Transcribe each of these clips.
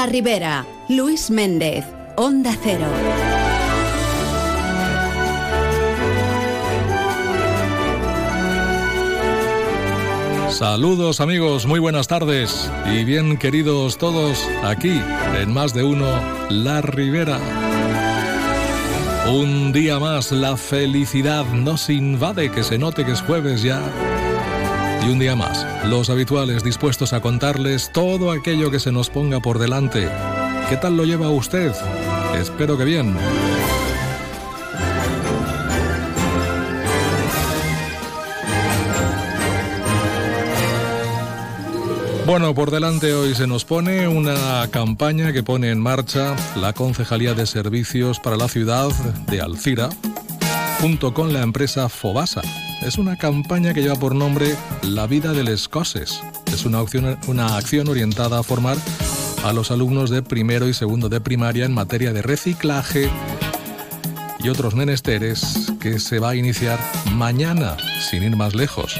La Ribera, Luis Méndez, Onda Cero. Saludos amigos, muy buenas tardes y bien queridos todos aquí en más de uno La Ribera. Un día más la felicidad nos invade, que se note que es jueves ya. Y un día más, los habituales dispuestos a contarles todo aquello que se nos ponga por delante. ¿Qué tal lo lleva usted? Espero que bien. Bueno, por delante hoy se nos pone una campaña que pone en marcha la Concejalía de Servicios para la Ciudad de Alcira, junto con la empresa Fobasa. Es una campaña que lleva por nombre La vida del escoses. Es una, una acción orientada a formar a los alumnos de primero y segundo de primaria en materia de reciclaje y otros menesteres que se va a iniciar mañana, sin ir más lejos.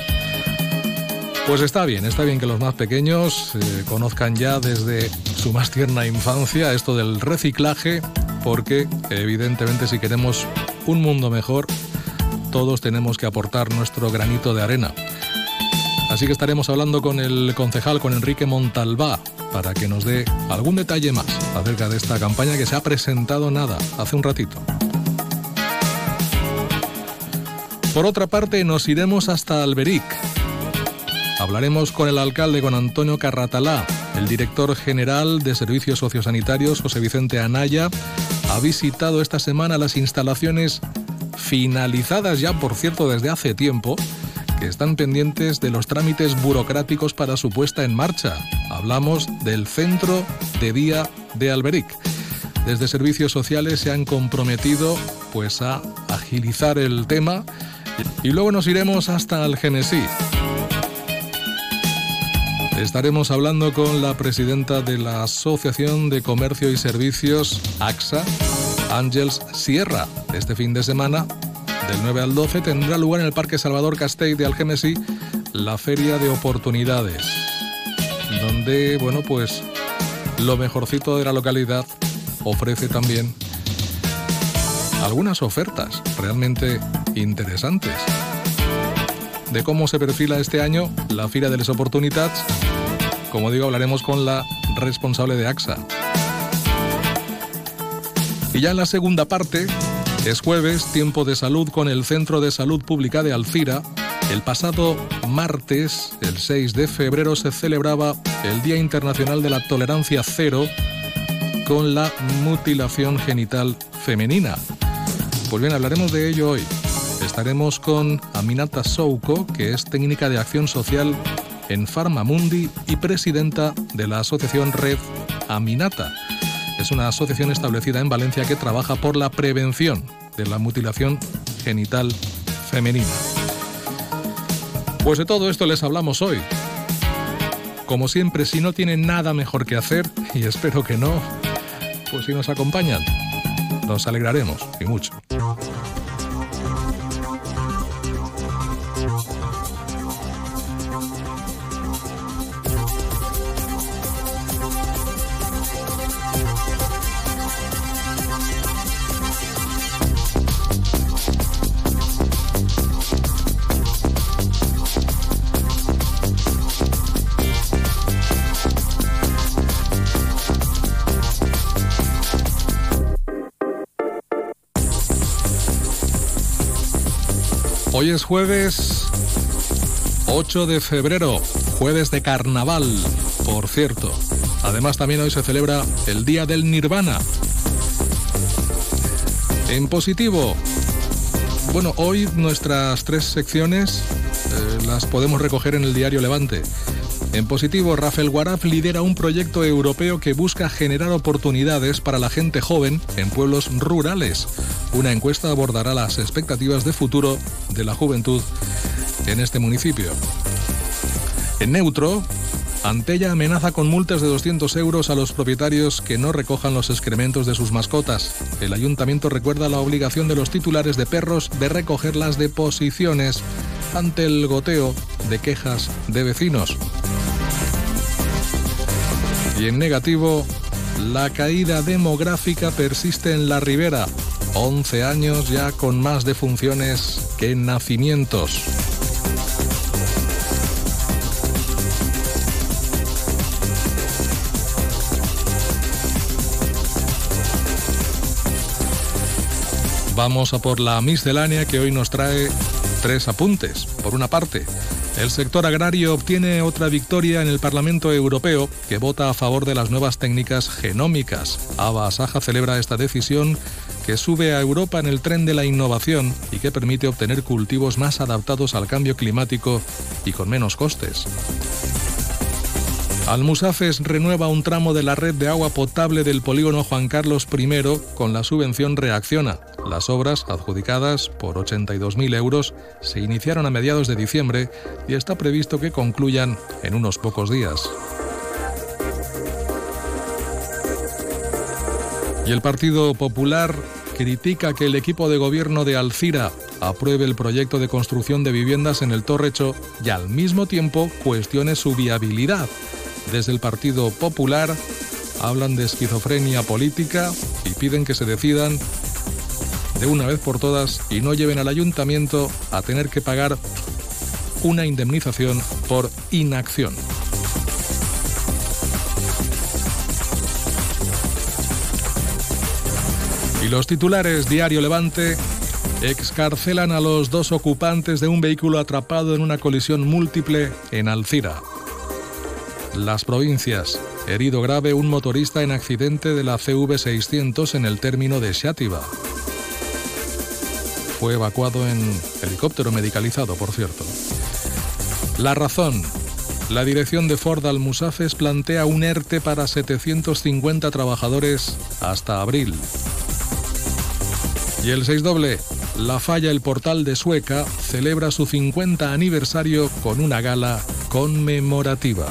Pues está bien, está bien que los más pequeños eh, conozcan ya desde su más tierna infancia esto del reciclaje, porque evidentemente si queremos un mundo mejor, todos tenemos que aportar nuestro granito de arena. Así que estaremos hablando con el concejal, con Enrique Montalbá, para que nos dé algún detalle más acerca de esta campaña que se ha presentado nada hace un ratito. Por otra parte, nos iremos hasta Alberic, Hablaremos con el alcalde, con Antonio Carratalá. El director general de Servicios Sociosanitarios, José Vicente Anaya, ha visitado esta semana las instalaciones finalizadas ya, por cierto, desde hace tiempo, que están pendientes de los trámites burocráticos para su puesta en marcha. Hablamos del Centro de Día de Alberic. Desde Servicios Sociales se han comprometido pues a agilizar el tema y luego nos iremos hasta Algenesí Estaremos hablando con la presidenta de la Asociación de Comercio y Servicios, AXA, Ángels Sierra. Este fin de semana, del 9 al 12, tendrá lugar en el Parque Salvador Castell de Algemesí la Feria de Oportunidades, donde, bueno, pues lo mejorcito de la localidad ofrece también algunas ofertas realmente interesantes de cómo se perfila este año la Fira de las Oportunidades. Como digo, hablaremos con la responsable de AXA. Y ya en la segunda parte, es jueves, tiempo de salud con el Centro de Salud Pública de Alcira. El pasado martes, el 6 de febrero, se celebraba el Día Internacional de la Tolerancia Cero con la mutilación genital femenina. Pues bien, hablaremos de ello hoy. Estaremos con Aminata Souko, que es técnica de acción social en Farmamundi y presidenta de la asociación Red Aminata. Es una asociación establecida en Valencia que trabaja por la prevención de la mutilación genital femenina. Pues de todo esto les hablamos hoy. Como siempre, si no tienen nada mejor que hacer, y espero que no, pues si nos acompañan, nos alegraremos y mucho. Hoy es jueves 8 de febrero, jueves de carnaval, por cierto. Además también hoy se celebra el Día del Nirvana. En positivo, bueno, hoy nuestras tres secciones eh, las podemos recoger en el diario Levante. En positivo, Rafael Guaraf lidera un proyecto europeo que busca generar oportunidades para la gente joven en pueblos rurales. Una encuesta abordará las expectativas de futuro de la juventud en este municipio. En neutro, Antella amenaza con multas de 200 euros a los propietarios que no recojan los excrementos de sus mascotas. El ayuntamiento recuerda la obligación de los titulares de perros de recoger las deposiciones ante el goteo de quejas de vecinos. Y en negativo, La caída demográfica persiste en la ribera. 11 años ya con más defunciones que nacimientos. Vamos a por la miscelánea que hoy nos trae tres apuntes. Por una parte, el sector agrario obtiene otra victoria en el Parlamento Europeo que vota a favor de las nuevas técnicas genómicas. Ava Saja celebra esta decisión que sube a Europa en el tren de la innovación y que permite obtener cultivos más adaptados al cambio climático y con menos costes. Almusafes renueva un tramo de la red de agua potable del polígono Juan Carlos I con la subvención Reacciona. Las obras, adjudicadas por 82.000 euros, se iniciaron a mediados de diciembre y está previsto que concluyan en unos pocos días. Y el Partido Popular critica que el equipo de gobierno de Alcira apruebe el proyecto de construcción de viviendas en el Torrecho y al mismo tiempo cuestione su viabilidad desde el Partido Popular hablan de esquizofrenia política y piden que se decidan de una vez por todas y no lleven al ayuntamiento a tener que pagar una indemnización por inacción. Y los titulares Diario Levante excarcelan a los dos ocupantes de un vehículo atrapado en una colisión múltiple en Alcira. Las provincias. Herido grave un motorista en accidente de la CV600 en el término de Xátiva. Fue evacuado en helicóptero medicalizado, por cierto. La razón. La dirección de Ford Almusafes plantea un ERTE para 750 trabajadores hasta abril. Y el 6 doble. La Falla El Portal de Sueca celebra su 50 aniversario con una gala conmemorativa.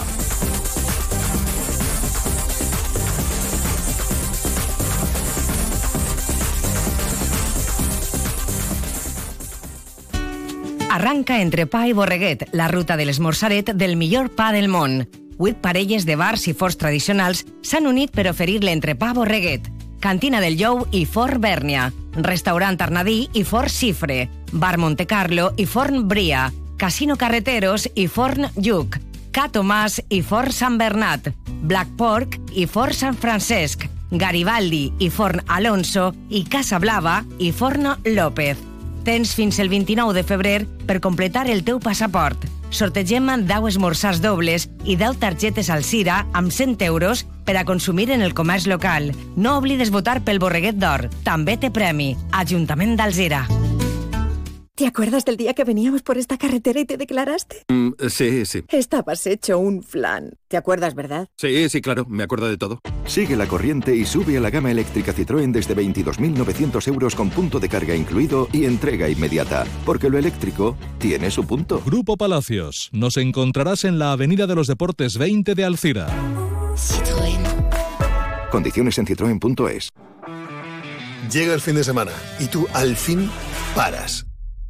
Arranca entre pa i borreguet, la ruta de l'esmorzaret del millor pa del món. Vuit parelles de bars i forts tradicionals s'han unit per oferir l'entrepà borreguet. Cantina del Jou i Fort Bèrnia, Restaurant Arnadí i Fort Xifre, Bar Monte Carlo i Forn Bria, Casino Carreteros i Forn Lluc, Ca Tomàs i Fort Sant Bernat, Black Pork i Fort Sant Francesc, Garibaldi i Forn Alonso i Casa Blava i Forn López. Tens fins el 29 de febrer per completar el teu passaport. Sortegem 10 esmorzars dobles i 10 targetes al Cira amb 100 euros per a consumir en el comerç local. No oblides votar pel Borreguet d'Or. També té premi. Ajuntament d'Alzira. ¿Te acuerdas del día que veníamos por esta carretera y te declaraste? Mm, sí, sí. Estabas hecho un flan. ¿Te acuerdas, verdad? Sí, sí, claro, me acuerdo de todo. Sigue la corriente y sube a la gama eléctrica Citroën desde 22.900 euros con punto de carga incluido y entrega inmediata. Porque lo eléctrico tiene su punto. Grupo Palacios. Nos encontrarás en la Avenida de los Deportes 20 de Alcira. Citroën. Condiciones en citroen.es. Llega el fin de semana y tú al fin paras.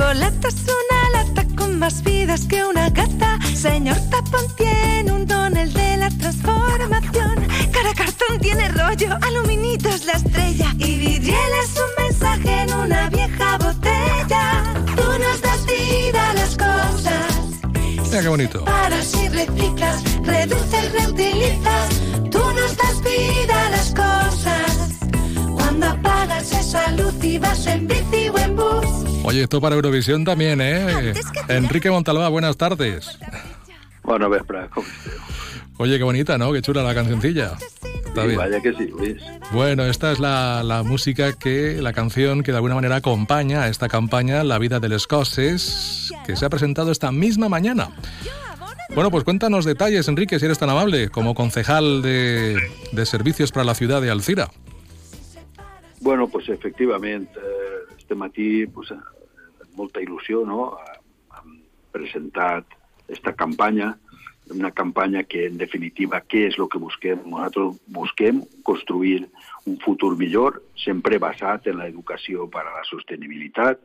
Nicolata es una lata con más vidas que una gata. Señor Tapón tiene un don, el de la transformación. Cara cartón tiene rollo, aluminitos la estrella. Y vidriel es un mensaje en una vieja botella. Tú nos das vida a las cosas. Mira qué bonito. Para si reciclas, reduces, reutilizas. Tú nos das vida a las cosas. Cuando apagas esa luz y vas en bici o en bus. Oye, esto para Eurovisión también, ¿eh? Enrique Montalbá, buenas tardes. Com esteu? Oye, qué bonita, ¿no? Qué chula la cancioncilla. Está Sí, bien. vaya que sí, Luis. Bueno, esta es la, la música que, la canción que de alguna manera acompaña a esta campaña La vida del escocés, que se ha presentado esta misma mañana. Bueno, pues cuéntanos detalles, Enrique, si eres tan amable, como concejal de, de Servicios para la ciudad de Alcira. Bueno, pues efectivament, eh, este matí pues, eh, molta il·lusió no? hem presentat esta campanya, una campanya que en definitiva què és el que busquem? Nosaltres busquem construir un futur millor, sempre basat en l'educació per a la sostenibilitat.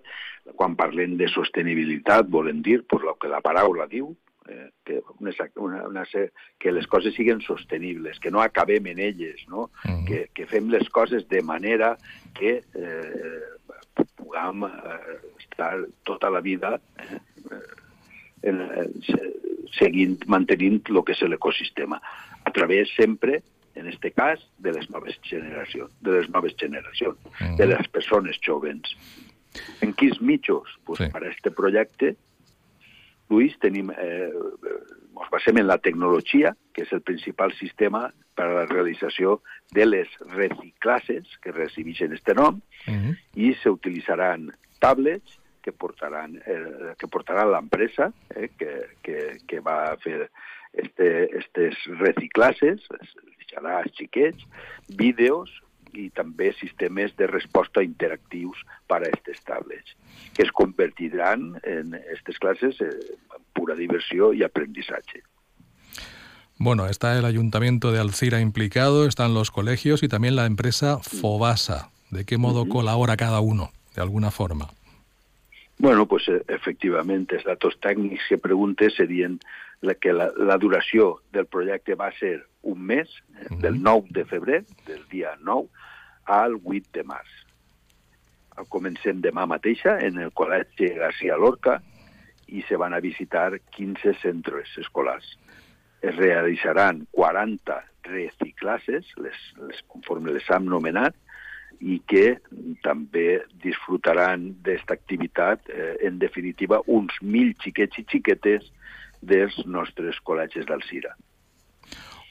Quan parlem de sostenibilitat volem dir pues, el que la paraula diu, eh, que, una, una, una, que les coses siguin sostenibles, que no acabem en elles, no? -huh. que, que fem les coses de manera que eh, puguem eh, estar tota la vida eh, en, en, seguint, mantenint el que és l'ecosistema, a través sempre, en este cas, de les noves generacions, de les noves generacions, -huh. de les persones jovens. En quins mitjos? Pues, sí. Per a este projecte Luis, tenim, eh, ens basem en la tecnologia, que és el principal sistema per a la realització de les reciclasses que recibeixen este nom, uh -huh. i s'utilitzaran tablets que portaran, eh, que portarà l'empresa eh, que, que, que va a fer este, estes reciclasses, deixarà als xiquets, vídeos, i també sistemes de resposta interactius per a tablets, que es convertiran en aquestes classes en pura diversió i aprendizaje. Bueno, está el Ayuntamiento de Alcira implicado, están los colegios y también la empresa Fobasa. ¿De qué modo uh -huh. colabora cada uno, de alguna forma? Bueno, pues efectivament, els datos tècnics que preguntes serien la, que la, la duració del projecte va ser un mes, -huh. del 9 de febrer, del dia 9, al 8 de març. Comencem demà mateixa en el Col·legi García Lorca i se van a visitar 15 centres escolars. Es realitzaran 40 reciclasses, les, les, conforme les hem nomenat, i que també disfrutaran d'aquesta activitat, eh, en definitiva, uns mil xiquets i xiquetes dels nostres col·legis d'Alcira.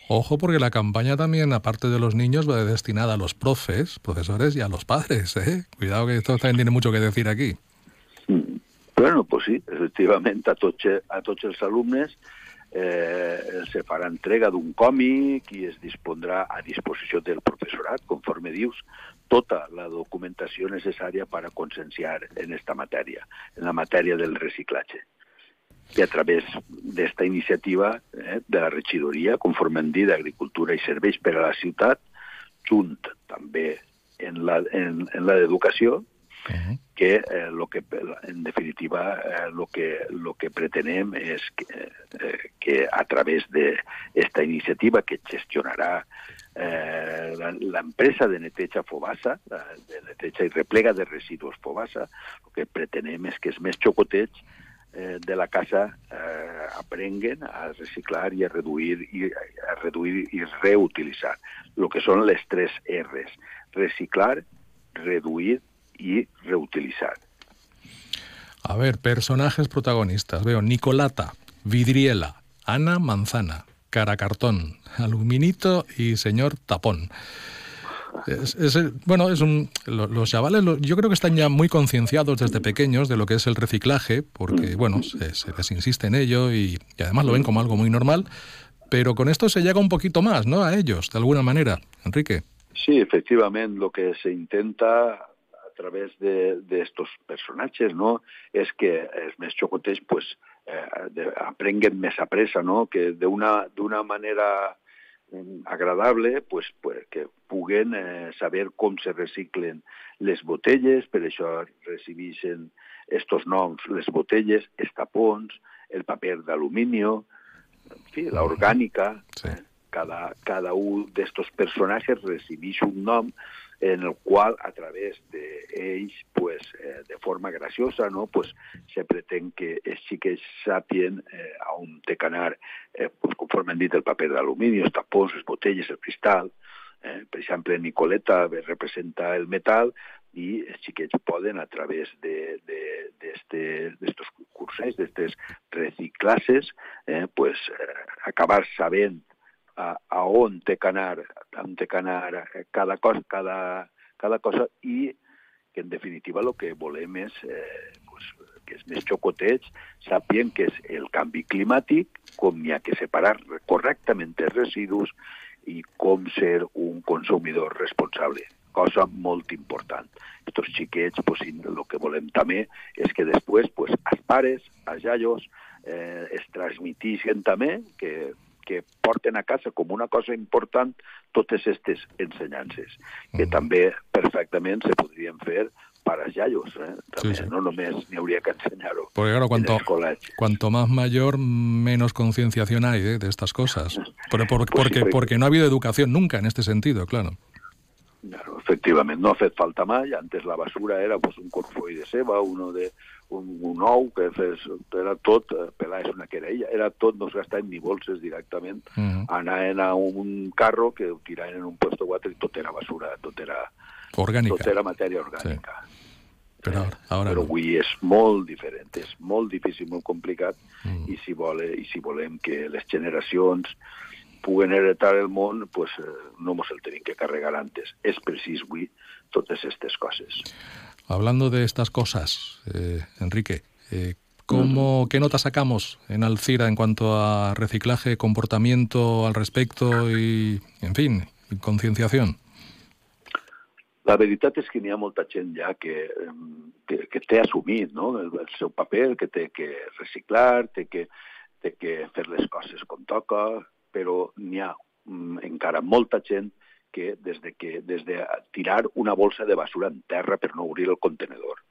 Ojo, porque la campaña también, aparte de los niños, va destinada a los profes, profesores y a los padres. ¿eh? Cuidado que esto también tiene mucho que decir aquí. Mm. Bueno, pues sí, efectivament, a tots, a tots eh, se farà entrega d'un còmic i es dispondrà a disposició del professorat, conforme dius, tota la documentació necessària per a conscienciar en esta matèria, en la matèria del reciclatge i a través d'esta iniciativa eh, de la regidoria, conforme hem dit, d'Agricultura i Serveis per a la ciutat, junt també en la, en, en la d'educació, uh -huh. que eh, lo que en definitiva eh, lo que lo que pretenem és que, eh, que a través de esta iniciativa que gestionarà eh, l'empresa de neteja Fobassa, de neteja i replega de residus Fobassa, el que pretenem és que els més xocotets eh, de la casa eh, aprenguen a reciclar i a reduir i a reduir i reutilitzar. Lo que són les tres R's: reciclar, reduir y reutilitzar. A ver, personajes protagonistas. Veo Nicolata, Vidriela, Ana Manzana, Caracartón, Aluminito y Señor Tapón. Es, es, bueno, es un, los chavales, yo creo que están ya muy concienciados desde pequeños de lo que es el reciclaje, porque, bueno, se, se les insiste en ello y, y, además lo ven como algo muy normal, pero con esto se llega un poquito más, ¿no? A ellos, de alguna manera. Enrique. Sí, efectivamente, lo que se intenta a través de, de estos personatges, no?, és que els més xocotets pues, eh, de, aprenguen més a pressa, no?, que d'una manera agradable pues, pues, que puguen eh, saber com se reciclen les botelles, per això recibeixen estos noms, les botelles, els tapons, el paper d'alumini, en fi, l'orgànica, sí. cada, cada un d'estos personatges recibeix un nom en el qual a través d'ells, pues, eh, de forma graciosa, no? pues, se pretén que els xiquets sàpien eh, a on té que anar, eh, pues, conforme han dit, el paper d'alumini, els tapons, les botelles, el cristal. Eh? Per exemple, Nicoleta representa el metal i els xiquets poden, a través d'estos de, de, cursos, d'estes reciclasses, eh, pues, eh, acabar sabent a, a on té que anar, on té que anar cada cosa, cada, cada cosa i que en definitiva el que volem és eh, pues, que és més xocotets, sàpien que és el canvi climàtic, com hi ha que separar correctament els residus i com ser un consumidor responsable cosa molt important. Estos xiquets, pues, el que volem també és que després pues, els pares, els iaios, eh, es transmitixen també que, que porten a casa com una cosa important totes aquestes ensenyances, que mm. també perfectament se podrien fer para yayos, ¿eh? También, sí, sí. no només n'hi hauria que enseñar-ho. Porque claro, cuanto, cuanto más mayor, menos concienciación hay ¿eh? de estas cosas. Pero por, pues porque, sí, porque no ha habido educación nunca en este sentido, claro. Claro, efectivament, no ha fet falta mai. Antes la basura era pues, un corfoll de ceba, uno de, un, un ou, que fes, era tot, eh, pelar és una querella, era tot, no es gastaven ni bolses directament. Uh -huh. Anaven a un carro que ho tiraven en un puesto 4 i tot era basura, tot era, orgànica. tot era matèria orgànica. Sí. Però, ara, ara però no. avui és molt diferent, és molt difícil, molt complicat, mm. i, si vole, i si volem que les generacions puguen heretar el món, pues, eh, no ens el tenim que carregar antes. És precís avui totes aquestes coses. Hablando de estas cosas, eh, Enrique, eh, ¿cómo. ¿qué nota sacamos en Alcira en cuanto a reciclaje, comportamiento al respecto y, en fin, concienciación? La veritat és que n'hi ha molta gent ja que, que, que té assumit no? el, el seu paper, que té que reciclar, té que, té que fer les coses com toca, però n'hi ha mm, encara molta gent que des de, que des de tirar una bolsa de basura en terra per no obrir el contenedor,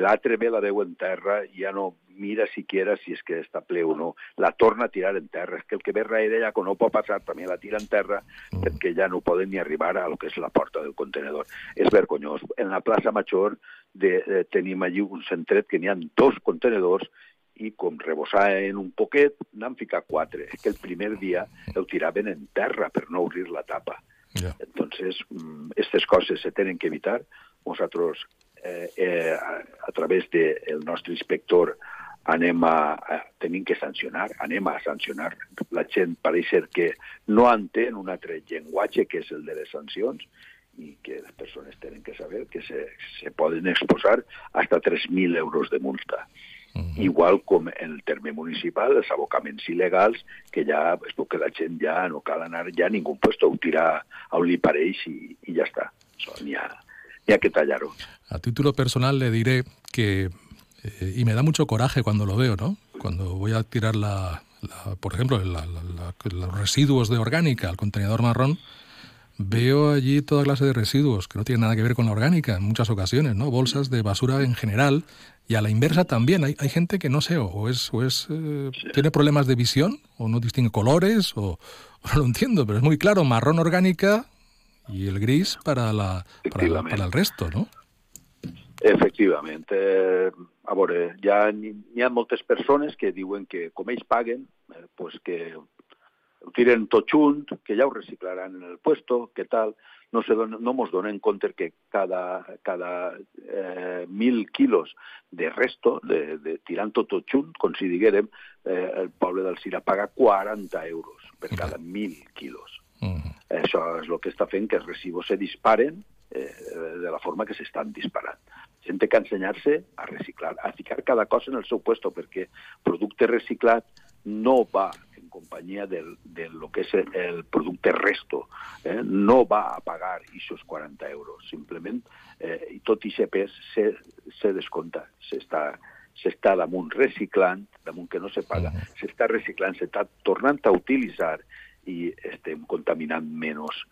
l'altre ve la veu en terra i ja no mira siquiera si és que està ple o no, la torna a tirar en terra. És que el que ve darrere ja, quan no pot passar, també la tira en terra mm. perquè ja no poden ni arribar a lo que és la porta del contenedor. És vergonyós. En la plaça Major de, de, tenim allí un centret que n'hi ha dos contenedors i com en un poquet, n'han ficat quatre. És que el primer dia el tiraven en terra per no obrir la tapa. Yeah. Entonces, aquestes mm, coses se tenen que evitar. Nosaltres, eh, eh, a, a través del de nostre inspector, anem a, a, tenim que sancionar, anem a sancionar. La gent pareix ser que no entén un altre llenguatge que és el de les sancions i que les persones tenen que saber que se, se poden exposar hasta 3.000 euros de multa. Uh -huh. Igual com en el terme municipal, els abocaments il·legals, que ja, és que la gent ja no cal anar ja a ningú puesto, ho tirar on li pareix i, i ja està. Ha, ha que tallar-ho. A título personal le diré que, eh, y me da mucho coraje cuando lo veo, ¿no? Cuando voy a tirar, la, la por ejemplo, la, los residuos de orgánica al contenedor marrón, veo allí toda clase de residuos que no tienen nada que ver con la orgánica en muchas ocasiones, ¿no? Bolsas de basura en general y a la inversa también. Hay, hay gente que no sé, o es, o es eh, tiene problemas de visión, o no distingue colores, o, o, no lo entiendo, pero es muy claro, marrón orgánica y el gris para, la, para, la, para el resto, ¿no? Efectivament. Eh, a veure, hi ha, hi ha moltes persones que diuen que com ells paguen, eh, pues que ho tiren tot junt, que ja ho reciclaran en el puesto, que tal, no, se don, no mos donen compte que cada, cada eh, mil quilos de resto, de, de tirant tot, tot junt, com si diguérem, eh, el poble del paga 40 euros per cada mil quilos. Uh -huh. Això és el que està fent que els residus se disparen eh, de la forma que s'estan disparant. Gent té que ensenyar-se a reciclar, a ficar cada cosa en el seu puesto, perquè producte reciclat no va companyia del, de lo que és el producte resto, eh, no va a pagar aquests 40 euros, simplement, eh, i tot i pes se, se descompta, s'està s'està damunt reciclant, damunt que no se paga, uh -huh. s'està reciclant, s'està tornant a utilitzar i estem contaminant menys.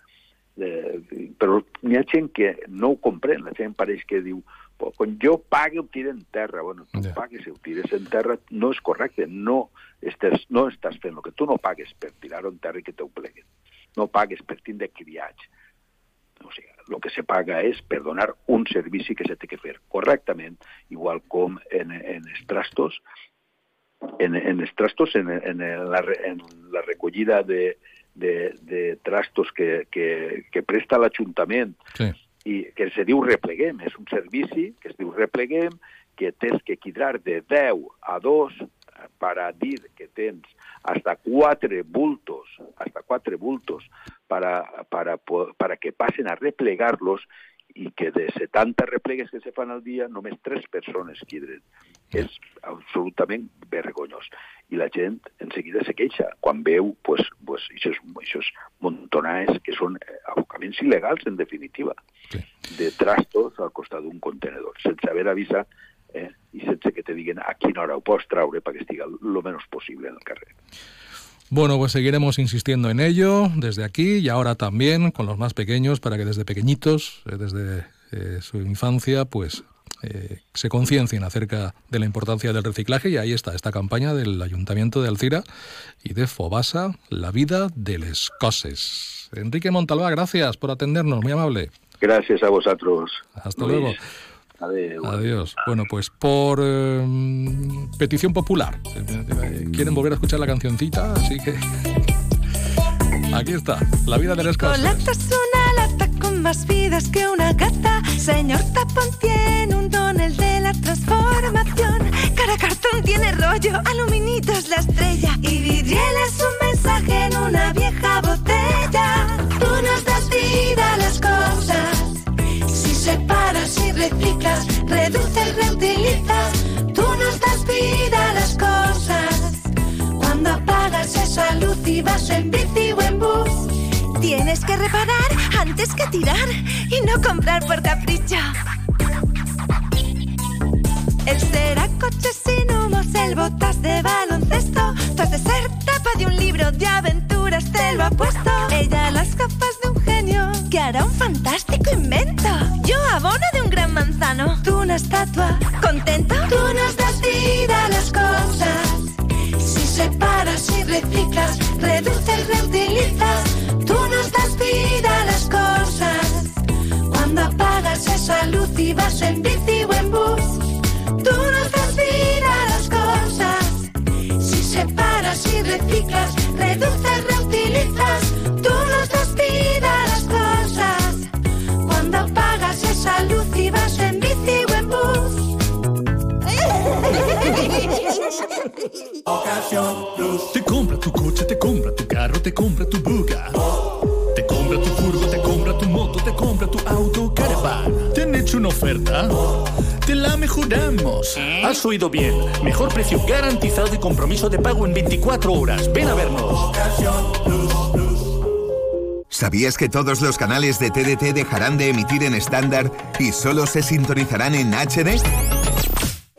Eh, però n'hi ha gent que no ho comprèn, la gent pareix que diu quan jo pague ho tira en terra. Bueno, tu yeah. pagues i ho tires en terra no és correcte, no estàs, no estàs fent el que tu no pagues per tirar-ho en terra i que t'ho pleguen. No pagues per tindre criats. O sigui, el que se paga és per donar un servici que se té que fer correctament, igual com en, en els trastos, en, en els trastos, en, en, la, en la recollida de, de, de trastos que, que, que presta l'Ajuntament sí. I que se diu repleguem, és un servici que es diu repleguem, que tens que quidar de 10 a 2 para dir que tens hasta 4 bultos, hasta 4 bultos para, para, para que pasen a replegarlos i que de 70 replegues que se fan al dia només tres persones quidren. És absolutament vergonyós. I la gent en seguida se queixa quan veu pues, pues, aquests, aquests montonars que són eh, abocaments il·legals, en definitiva, sí. de trastos al costat d'un contenedor, sense haver avisat eh, i sense que te diguen a quina hora ho pots traure perquè estiga lo menos possible en el carrer. Bueno, pues seguiremos insistiendo en ello desde aquí y ahora también con los más pequeños para que desde pequeñitos, eh, desde eh, su infancia, pues eh, se conciencien acerca de la importancia del reciclaje y ahí está esta campaña del Ayuntamiento de Alcira y de Fobasa, la vida de les coses. Enrique Montalbá, gracias por atendernos, muy amable. Gracias a vosotros. Hasta Luis. luego. Adiós. Adiós. Bueno, pues por eh, petición popular. Quieren volver a escuchar la cancioncita, así que. Aquí está, la vida de las cosas. Colata es una lata con más vidas que una gata. Señor Tapón tiene un don, el de la transformación. Cara cartón tiene rollo, aluminitos la estrella. Y vidriel es un mensaje en una vieja botella. Tú nos das vida separas y reciclas, reduces, reutilizas, tú nos das vida a las cosas. Cuando apagas esa luz y vas en bici o en bus, tienes que reparar antes que tirar y no comprar por capricho. Una estatua. Tú nos das vida a las cosas. Si separas y reciclas, reduces, reutilizas, tú nos das vida a las cosas. Cuando apagas esa luz y vas en bici o en bus Tú nos das vida a las cosas. Si separas y reciclas, Ocasión Plus. Te compra tu coche, te compra tu carro, te compra tu buga. Te compra tu furgo, te compra tu moto, te compra tu auto, caravan. ¿Te han hecho una oferta? te la mejoramos. Has oído bien. Mejor precio garantizado y compromiso de pago en 24 horas. Ven a vernos. ¿Sabías que todos los canales de TDT dejarán de emitir en estándar y solo se sintonizarán en HD?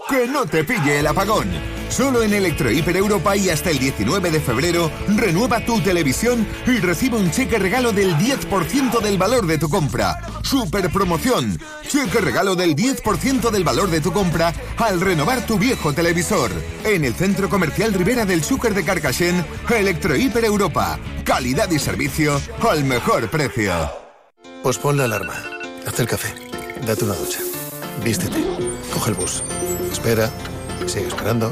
Que no te pille el apagón. Solo en Electrohiper Europa y hasta el 19 de febrero, renueva tu televisión y recibe un cheque regalo del 10% del valor de tu compra. Super promoción. Cheque regalo del 10% del valor de tu compra al renovar tu viejo televisor. En el Centro Comercial Rivera del Zúcar de Carcassén, Electrohiper Europa. Calidad y servicio al mejor precio. Pues pon la alarma. Haz el café. Date una ducha. Vístete. Coge el bus. Espera. Sigue esperando.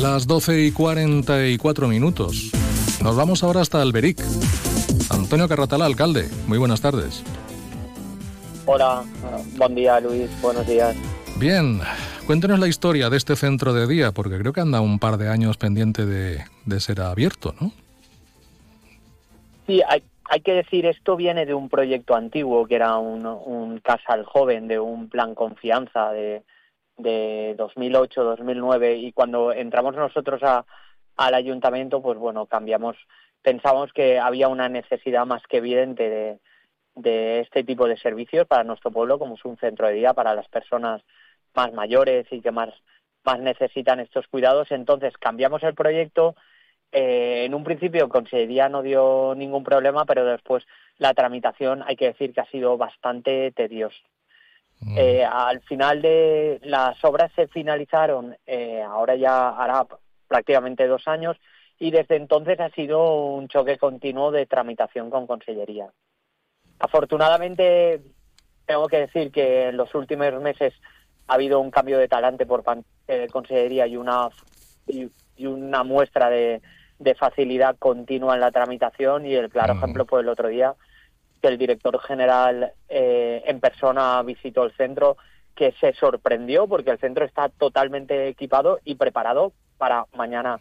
Las 12 y 44 minutos. Nos vamos ahora hasta Alberic. Antonio Carratala, alcalde. Muy buenas tardes. Hola, buen día Luis, buenos días. Bien, cuéntenos la historia de este centro de día, porque creo que anda un par de años pendiente de, ser abierto, ¿no? Sí, hay, hay, que decir, esto viene de un proyecto antiguo que era un, un casal joven, de un plan confianza, de, de 2008-2009 y cuando entramos nosotros a, al ayuntamiento, pues bueno, cambiamos, pensamos que había una necesidad más que evidente de, de este tipo de servicios para nuestro pueblo, como es un centro de día para las personas más mayores y que más, más necesitan estos cuidados. Entonces cambiamos el proyecto. Eh, en un principio Consejería no dio ningún problema, pero después la tramitación hay que decir que ha sido bastante tediosa. Mm. Eh, al final de las obras se finalizaron, eh, ahora ya hará prácticamente dos años, y desde entonces ha sido un choque continuo de tramitación con Consellería. Afortunadamente, tengo que decir que en los últimos meses ha habido un cambio de talante por de Consellería y una, y, una muestra de, facilidad continua en la tramitación y el claro ejemplo fue el otro día que el director general eh, en persona visitó el centro que se sorprendió porque el centro está totalmente equipado y preparado para mañana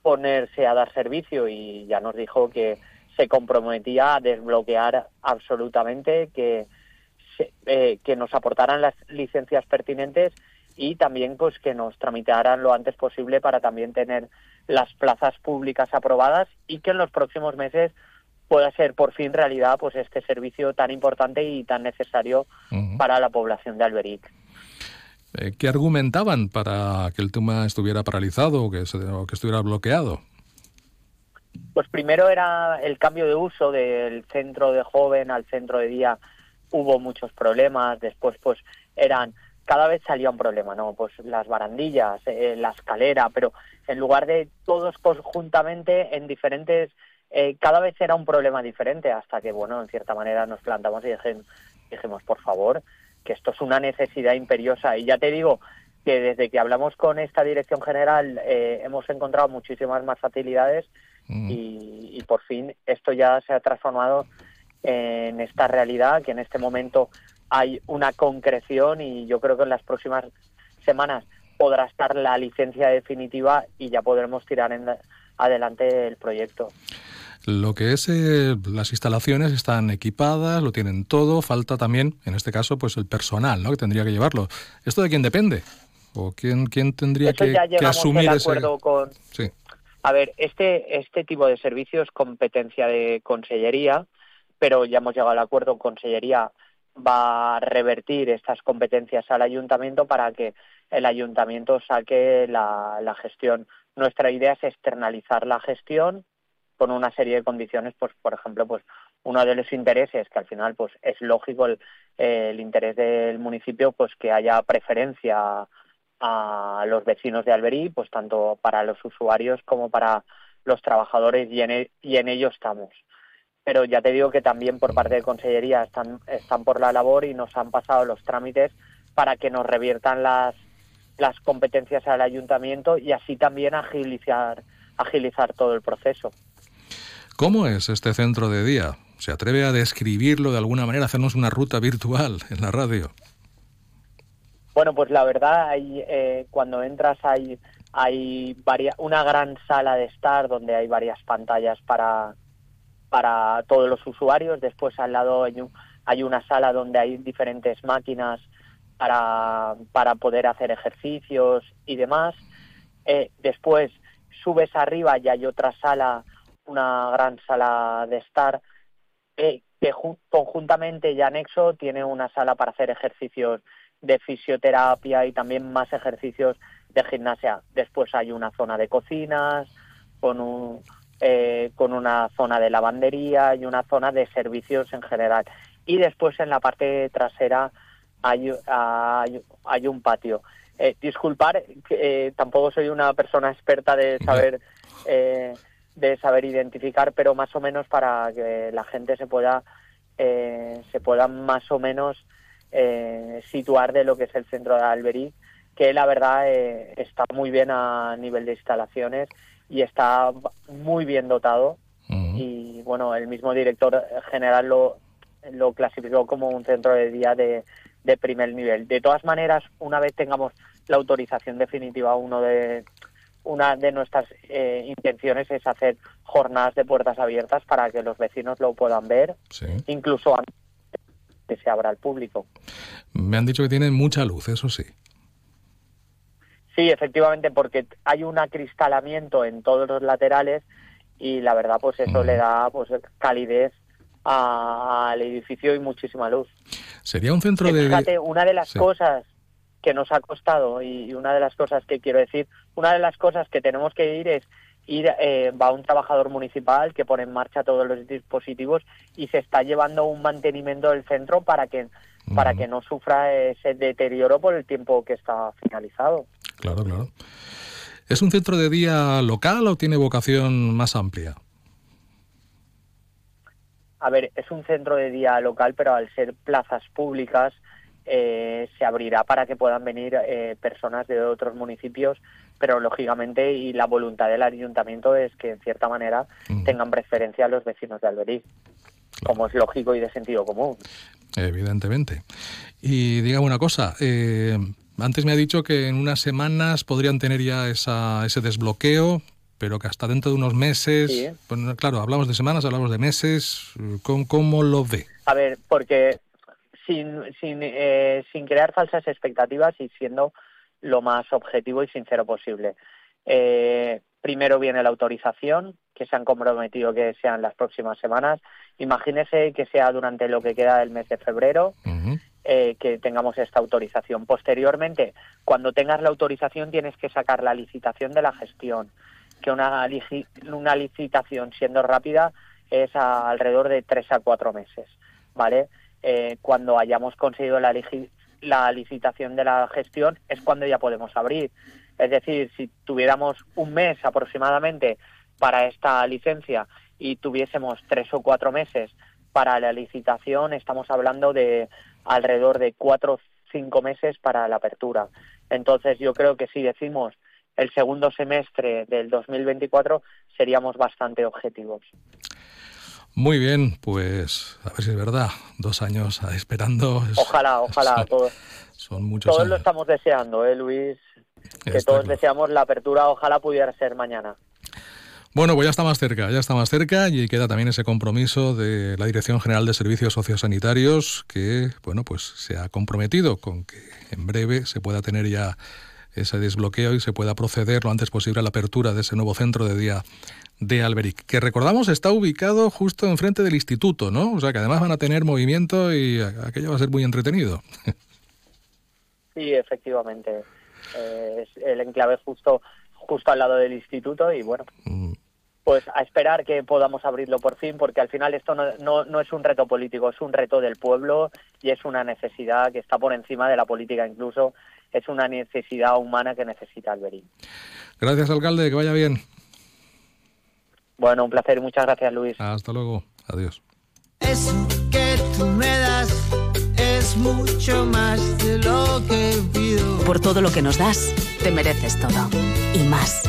ponerse a dar servicio. Y ya nos dijo que se comprometía a desbloquear absolutamente que eh, que nos aportaran las licencias pertinentes y también pues que nos tramitaran lo antes posible para también tener las plazas públicas aprobadas y que en los próximos meses pueda ser por fin realidad pues este servicio tan importante y tan necesario para la población de Alberic. Eh, ¿Qué argumentaban para que el tema estuviera paralizado o que, o que estuviera bloqueado? Pues primero era el cambio de uso del centro de joven al centro de día hubo muchos problemas, después pues eran, cada vez salía un problema, ¿no? Pues las barandillas, eh, la escalera, pero en lugar de todos conjuntamente en diferentes, eh, cada vez era un problema diferente, hasta que, bueno, en cierta manera nos plantamos y dijimos, por favor, que esto es una necesidad imperiosa. Y ya te digo que desde que hablamos con esta dirección general eh, hemos encontrado muchísimas más facilidades mm. y, y por fin esto ya se ha transformado en esta realidad, que en este momento hay una concreción y yo creo que en las próximas semanas podrá estar la licencia definitiva y ya podremos tirar en adelante el proyecto. Lo que es eh, las instalaciones están equipadas, lo tienen todo, falta también, en este caso, pues el personal, ¿no? Que tendría que llevarlo. ¿Esto de quién depende? ¿O quién, quién tendría que, que, asumir ese? Con... Sí. A ver, este, este tipo de servicios competencia de consellería pero ya hemos llegado al acuerdo, Consellería va a revertir estas competencias al ayuntamiento para que el ayuntamiento saque la, gestión. Nuestra idea es externalizar la gestión con una serie de condiciones, pues por ejemplo, pues uno de los intereses que al final pues es lógico el, el interés del municipio, pues que haya preferencia a los vecinos de Alberí, pues tanto para los usuarios como para los trabajadores y en, e, y en ello estamos pero ya te digo que también por parte de Consellería están, están por la labor y nos han pasado los trámites para que nos reviertan las, las competencias al ayuntamiento y así también agilizar, agilizar todo el proceso. ¿Cómo es este centro de día? ¿Se atreve a describirlo de alguna manera, hacernos una ruta virtual en la radio? Bueno, pues la verdad, hay, eh, cuando entras hay, hay una gran sala de estar donde hay varias pantallas para, para todos los usuarios. Después al lado hay, una sala donde hay diferentes máquinas para, para poder hacer ejercicios y demás. Eh, después subes arriba y hay otra sala, una gran sala de estar, eh, que conjuntamente y anexo tiene una sala para hacer ejercicios de fisioterapia y también más ejercicios de gimnasia. Después hay una zona de cocinas con un, eh, con una zona de lavandería y una zona de servicios en general. Y después en la parte trasera hay, hay, un patio. Eh, disculpar, eh, tampoco soy una persona experta de saber eh, de saber identificar, pero más o menos para que la gente se pueda se pueda más o menos situar de lo que es el centro de Alberic, que la verdad está muy bien a nivel de instalaciones y está muy bien dotado. Y bueno, el mismo director general lo, lo clasificó como un centro de día de, de primer nivel. De todas maneras, una vez tengamos la autorización definitiva, uno de una de nuestras eh, intenciones es hacer jornadas de puertas abiertas para que los vecinos lo puedan ver, incluso antes de que se abra al público. Me han dicho que tiene mucha luz, eso sí. Sí, efectivamente, porque hay un acristalamiento en todos los laterales y la verdad, pues eso le da pues calidez al edificio y muchísima luz. Sería un centro de. Fíjate, una de las cosas que nos ha costado y una de las cosas que quiero decir, una de las cosas que tenemos que ir es ir eh, va un trabajador municipal que pone en marcha todos los dispositivos y se está llevando un mantenimiento del centro para que para que no sufra ese deterioro por el tiempo que está finalizado. Claro, claro. ¿Es un centro de día local o tiene vocación más amplia? a ver, es un centro de día local, pero al ser plazas públicas eh, se abrirá para que puedan venir eh, personas de otros municipios, pero lógicamente y la voluntad del ayuntamiento es que en cierta manera tengan preferencia a los vecinos de Alberí, como es lógico y de sentido común. Evidentemente. Y dígame una cosa, eh, antes me ha dicho que en unas semanas podrían tener ya esa, ese desbloqueo, pero que hasta dentro de unos meses, pues, claro, hablamos de semanas, hablamos de meses, ¿cómo, cómo lo ve? A ver, porque sin, sin, eh, sin crear falsas expectativas y siendo lo más objetivo y sincero posible. Eh, primero viene la autorización, que se han comprometido que sean las próximas semanas. Imagínese que sea durante lo que queda del mes de febrero, eh, que tengamos esta autorización. Posteriormente, cuando tengas la autorización, tienes que sacar la licitación de la gestión, que una, una licitación, siendo rápida, es alrededor de tres a cuatro meses, ¿vale? Eh, cuando hayamos conseguido la, la licitación de la gestión es cuando ya podemos abrir. Es decir, si tuviéramos un mes aproximadamente para esta licencia y tuviésemos tres o cuatro meses para la licitación, estamos hablando de alrededor de cuatro o cinco meses para la apertura. Entonces, yo creo que si decimos el segundo semestre del 2024, seríamos bastante objetivos. Muy bien, pues a ver si es verdad. Dos años esperando. Ojalá, ojalá. Son, todos, son muchos todos lo estamos deseando, ¿eh, Luis? Que todos deseamos la apertura, ojalá pudiera ser mañana. Bueno, pues ya está más cerca, ya está más cerca y queda también ese compromiso de la Dirección General de Servicios Sociosanitarios que, bueno, pues se ha comprometido con que en breve se pueda tener ya ese desbloqueo y se pueda proceder lo antes posible a la apertura de ese nuevo centro de día de Alberic, que recordamos está ubicado justo enfrente del instituto, ¿no? O sea que además van a tener movimiento y aquello va a ser muy entretenido. Sí, efectivamente. Eh, es el enclave justo justo al lado del instituto y bueno, mm. Pues a esperar que podamos abrirlo por fin, porque al final esto no, no, no, es un reto político, es un reto del pueblo y es una necesidad que está por encima de la política incluso, es una necesidad humana que necesita Alberín. Gracias, alcalde, que vaya bien. Bueno, un placer. Muchas gracias, Luis. Hasta luego. Adiós. Eso que tú me das es mucho más de lo que pido. Por todo lo que nos das, te mereces todo. Y más.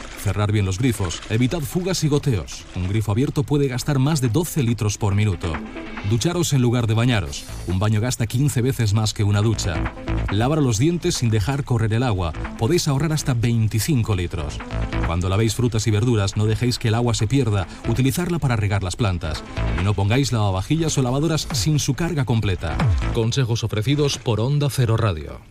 Cerrar bien los grifos, evitad fugas y goteos. Un grifo abierto puede gastar más de 12 litros por minuto. Ducharos en lugar de bañaros. Un baño gasta 15 veces más que una ducha. Lavar los dientes sin dejar correr el agua. Podéis ahorrar hasta 25 litros. Cuando lavéis frutas y verduras, no dejéis que el agua se pierda. Utilizarla para regar las plantas. Y no pongáis lavavajillas o lavadoras sin su carga completa. Consejos ofrecidos por Onda Cero Radio.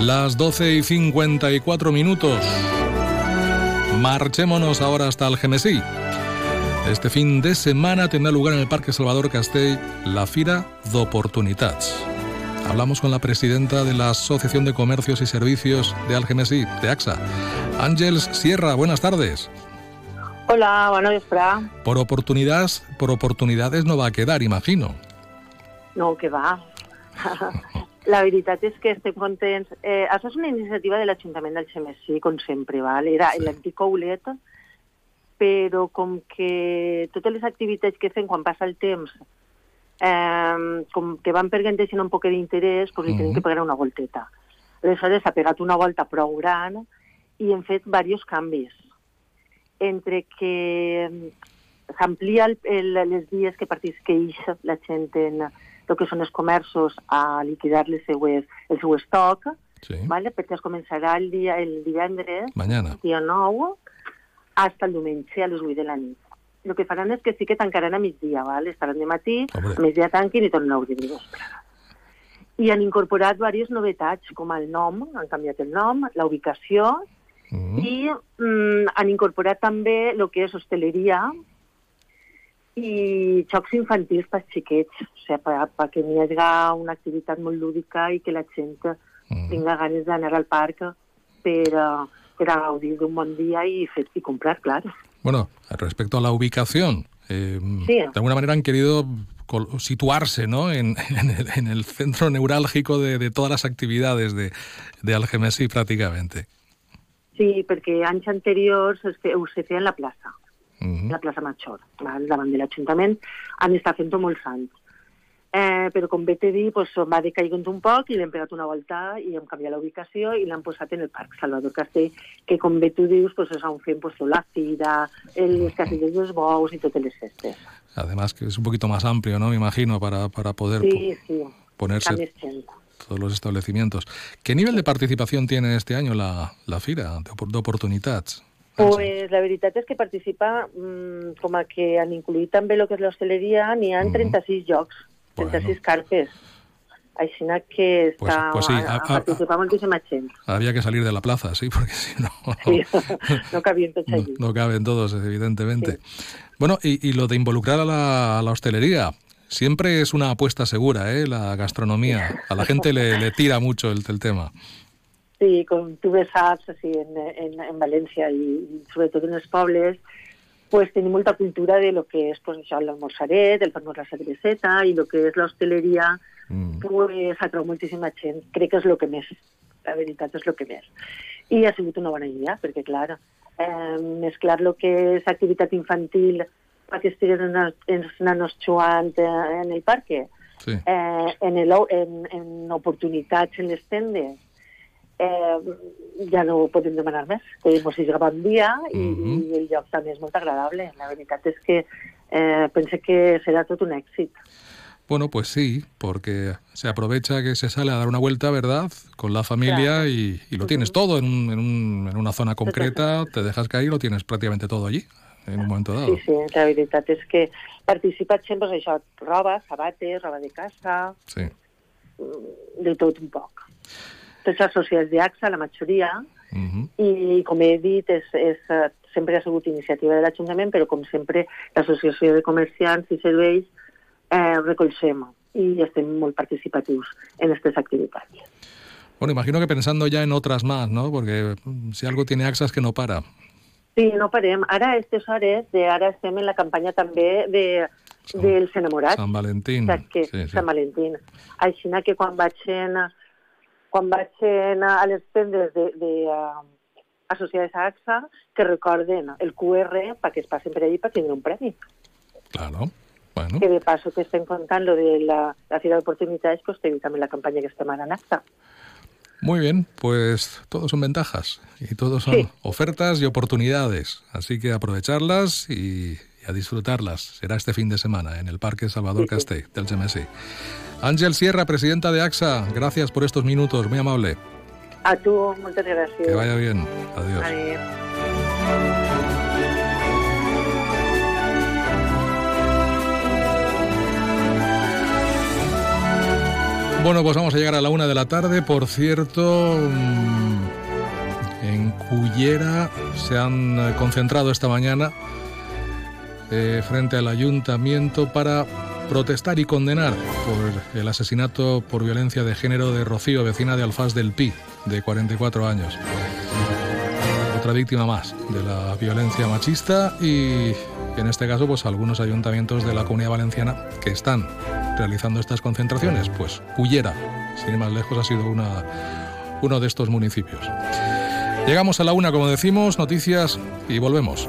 Las 12 y 54 minutos. Marchémonos ahora hasta el Genesí. Este fin de semana tendrá lugar en el Parque Salvador Castell la Fira d'Oportunitats. Hablamos con la presidenta de la Asociación de Comercios y Servicios de Algemesí, de AXA, Ángeles Sierra. Buenas tardes. Hola, buenos días. Por oportunidades, por oportunidades no va a quedar, imagino. No, que va. La veritat és que estem contents. Eh, això és una iniciativa de l'Ajuntament del Xemessí, com sempre, val? era sí. l'antic oulet, però com que totes les activitats que fem quan passa el temps eh, com que van perdent un poc d'interès, doncs li mm -hmm. tenim que pegar una volteta. Aleshores s'ha pegat una volta prou gran i hem fet diversos canvis. Entre que s'amplia les dies que participeix la gent en, el que són els comerços a liquidar les seues, el seu estoc, sí. vale? perquè es començarà el, dia, el divendres, Mañana. dia 9, hasta el diumenge a les 8 de la nit. El que faran és que sí que tancaran a migdia, ¿vale? estaran de matí, Hombre. a migdia tanquin i tornen a obrir de. I han incorporat diverses novetats, com el nom, han canviat el nom, la ubicació, i mm, han incorporat també el que és hosteleria i jocs infantils pels xiquets, o sigui, per, perquè n'hi hagi una activitat molt lúdica i que la gent tinga ganes d'anar al parc per, eh, per a gaudir d'un bon dia i, i comprar, clar. Bueno, respecto a la ubicación, eh, Sí. de alguna manera han querido situarse ¿no? en, en el, en el centro neurálgico de, de todas las actividades de, de Algemesí prácticamente. Sí, perquè anys anteriors es fe, se feia en la plaça, la plaça Major, val? davant de l'Ajuntament, han estat fent-ho molts anys. Eh, però com bé t'he dit, pues, va decaigant un poc i l'hem pegat una volta i hem canviat la ubicació i l'han posat en el Parc Salvador Castell, que com bé tu dius, pues, és on fem tota la fira, el- les casilles dels bous i totes les festes. Además que es un poquito más amplio, ¿no? Me imagino, para, para poder Sí, sí, po- ponerse més gent. todos los establecimientos. ¿Qué nivel de participación tiene este año la, la Fira de, de? Pues la veritat és que participa, mm, com a que han incluït també el que és l'hostaleria, n'hi ha 36 jocs, 36 carpes. Així que Pues- està, pues sí, a, a- a, a- participar moltíssima gent. Había que salir de la plaza, sí, porque si no, Sí, no cabien tots no, allí. no caben todos, evidentemente. Bueno, y, y lo de involucrar a la, a la hostelería, siempre es una apuesta segura, ¿eh? La gastronomía. A la gente le, le tira mucho el, el tema. Sí, com tu bé saps, així, en, en, en València i, sobretot en els pobles, pues, tenim molta cultura de lo que és pues, això, l'almorzaret, el fer-nos la cerveseta i el que és l'hostaleria, pues, atrau moltíssima gent. Crec que és el que més, la veritat és el que més. I ha sigut una bona idea, perquè, clar, eh, mesclar el que és activitat infantil perquè estiguen els, nanos jugant eh, en el parque, Sí. eh, en, el, en, en oportunitats en les tendes, eh, ja no podem demanar més. Que mos siga bon dia i, i el lloc també és molt agradable. La veritat és que eh, pense que serà tot un èxit. Bueno, pues sí, porque se aprovecha que se sale a dar una vuelta, ¿verdad? Con la familia y, y lo tienes todo en, un- en, un- en una zona concreta, te dejas caer y lo tienes prácticamente todo allí, en un momento dado. Sí, sí, la veritat és que participa gent, doncs això, roba, sabates, roba de casa, Sí. mm, de tot un poc. Tots els socials d'AXA, la majoria, i com he dit, és, és, eh, sempre ha sigut iniciativa de l'Ajuntament, però com sempre l'Associació de Comerciants i Serveis eh, recolzem i estem molt participatius en aquestes activitats. Bueno, imagino que pensando ya en otras más, ¿no? Porque mm, si algo tiene AXA es que no para. Sí, no parem. Ara, a aquestes hores, de ara estem en la campanya també de, dels enamorats. San Valentín. Saps que, Sí, sí. Sant Valentín. Així que quan vaig, en, quan vaig en, a les tendes de, de uh, associades a AXA, que recorden el QR perquè es passen per allí per tindre un premi. Claro. Bueno, Que de paso que estem contant lo de la, la Fira d'Oportunitats, pues té també la campanya que ara en AXA. muy bien, pues todos son ventajas y todos son Sí. ofertas y oportunidades. Así que aprovecharlas y, y a disfrutarlas. Será este fin de semana en el Parque Salvador Castell del GMSI. Ángel Sierra, presidenta de AXA, gracias por estos minutos, muy amable. A tu, moltes gràcies. Que vaya bien. Adiós. Adéu. Bueno, pues vamos a llegar a la una de la tarde. Por cierto, mm, en Cullera se han eh, concentrado esta mañana eh, frente al ayuntamiento para protestar y condenar por el asesinato por violencia de género de Rocío, vecina de Alfaz del Pi, de 44 años. Otra víctima más de la violencia machista y en este caso pues algunos ayuntamientos de la Comunidad Valenciana que están realizando estas concentraciones, pues Cullera, sin ir más lejos, ha sido uno de estos municipios. Llegamos a la una, como decimos, noticias y volvemos.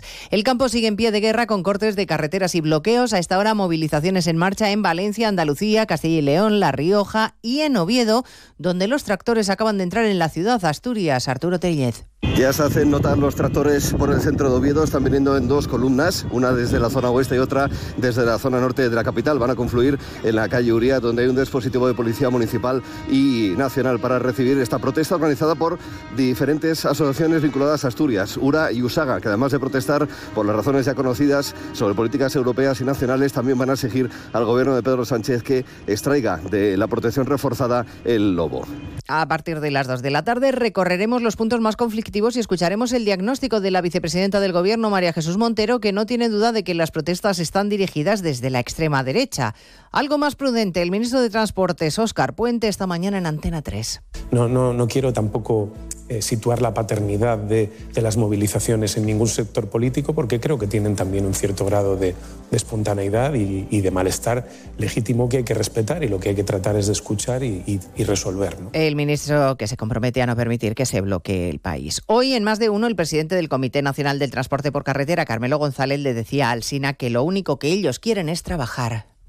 El campo sigue en pie de guerra con cortes de carreteras y bloqueos. A esta hora movilizaciones en marcha en Valencia, Andalucía, Castilla y León, La Rioja y en Oviedo, donde los tractores acaban de entrar en la ciudad Asturias. Arturo Tellez. Ya se hacen notar los tractores por el centro de Oviedo, están viniendo en dos columnas, una desde la zona oeste y otra desde la zona norte de la capital. Van a confluir en la calle Uría, donde hay un dispositivo de policía municipal y nacional para recibir esta protesta organizada por diferentes asociaciones vinculadas a Asturias, URA y USAGA, que además de protestar por las razones ya conocidas sobre políticas europeas y nacionales, también van a exigir al gobierno de Pedro Sánchez que extraiga de la protección reforzada el lobo. A partir de las 2 de la tarde recorreremos los puntos más conflictivos y escucharemos el diagnóstico de la vicepresidenta del Gobierno, María Jesús Montero, que no tiene duda de que las protestas están dirigidas desde la extrema derecha. Algo más prudente, el ministro de Transportes, Óscar Puente, esta mañana en Antena 3. No, no, no quiero tampoco eh, situar la paternidad de, de, las movilizaciones en ningún sector político, porque creo que tienen también un cierto grado de, de espontaneidad y, y, de malestar legítimo que hay que respetar y lo que hay que tratar es de escuchar y, y, y resolver. ¿no? El ministro que se compromete a no permitir que se bloquee el país. Hoy, en más de uno, el presidente del Comité Nacional del Transporte por Carretera, Carmelo González, le decía a Alsina que lo único que ellos quieren es trabajar.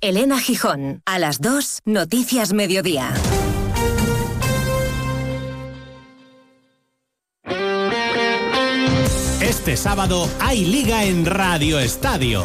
Elena Gijón. A las 2, Noticias Mediodía. Este sábado hay liga en Radio Estadio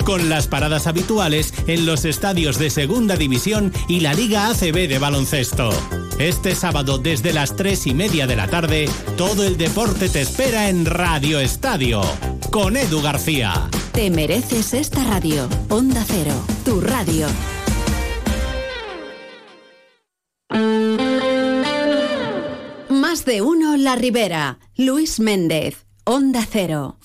con las paradas habituales en los estadios de Segunda División y la Liga ACB de baloncesto. Este sábado desde las 3 y media de la tarde, todo el deporte te espera en Radio Estadio, con Edu García. Te mereces esta radio. Onda Cero, tu radio. Más de uno La Ribera. Luis Méndez, Onda Cero.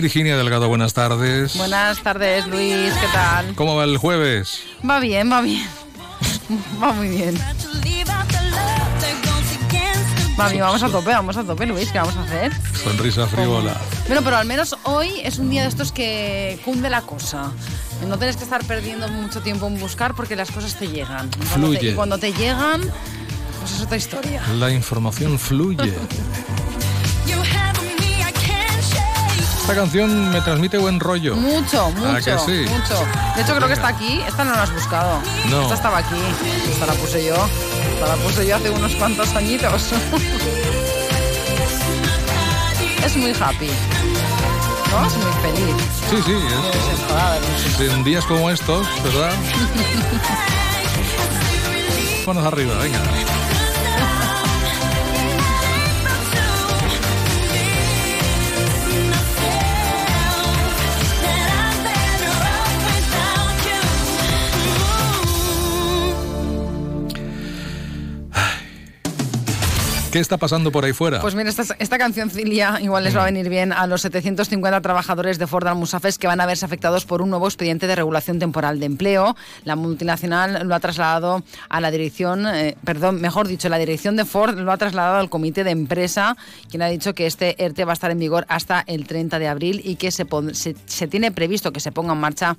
Virginia Delgado, buenas tardes. Buenas tardes, Luis, ¿qué tal? ¿Cómo va el jueves? Va bien, va bien. Va muy bien. Bien, vamos a tope, vamos a tope, Luis, ¿qué vamos a hacer? Sonrisa frívola. Bueno, pero al menos hoy es un día de estos que cunde la cosa. No tienes que estar perdiendo mucho tiempo en buscar porque las cosas te llegan. Cuando te- Fluye. y cuando te llegan, pues es otra historia. La información fluye. Esta canción me transmite buen rollo. Mucho, mucho, ¿A que sí? mucho. De hecho, creo que está aquí. Esta no la has buscado. No. Esta estaba aquí. Esta la puse yo. Esta la puse yo hace unos cuantos añitos. es muy happy. ¿No? Es muy feliz. Sí, sí. Es- en días como estos, ¿verdad? Manos arriba, venga. ¿Qué está pasando por ahí fuera? Pues mira, esta, esta canción Cilia igual les va a venir bien a los 750 trabajadores de Ford Almusafes que van a verse afectados por un nuevo expediente de regulación temporal de empleo. La multinacional lo ha trasladado a la dirección, eh, perdón, mejor dicho, la dirección de Ford lo ha trasladado al comité de empresa, quien ha dicho que este ERTE va a estar en vigor hasta el 30 de abril y que se- se tiene previsto que se ponga en marcha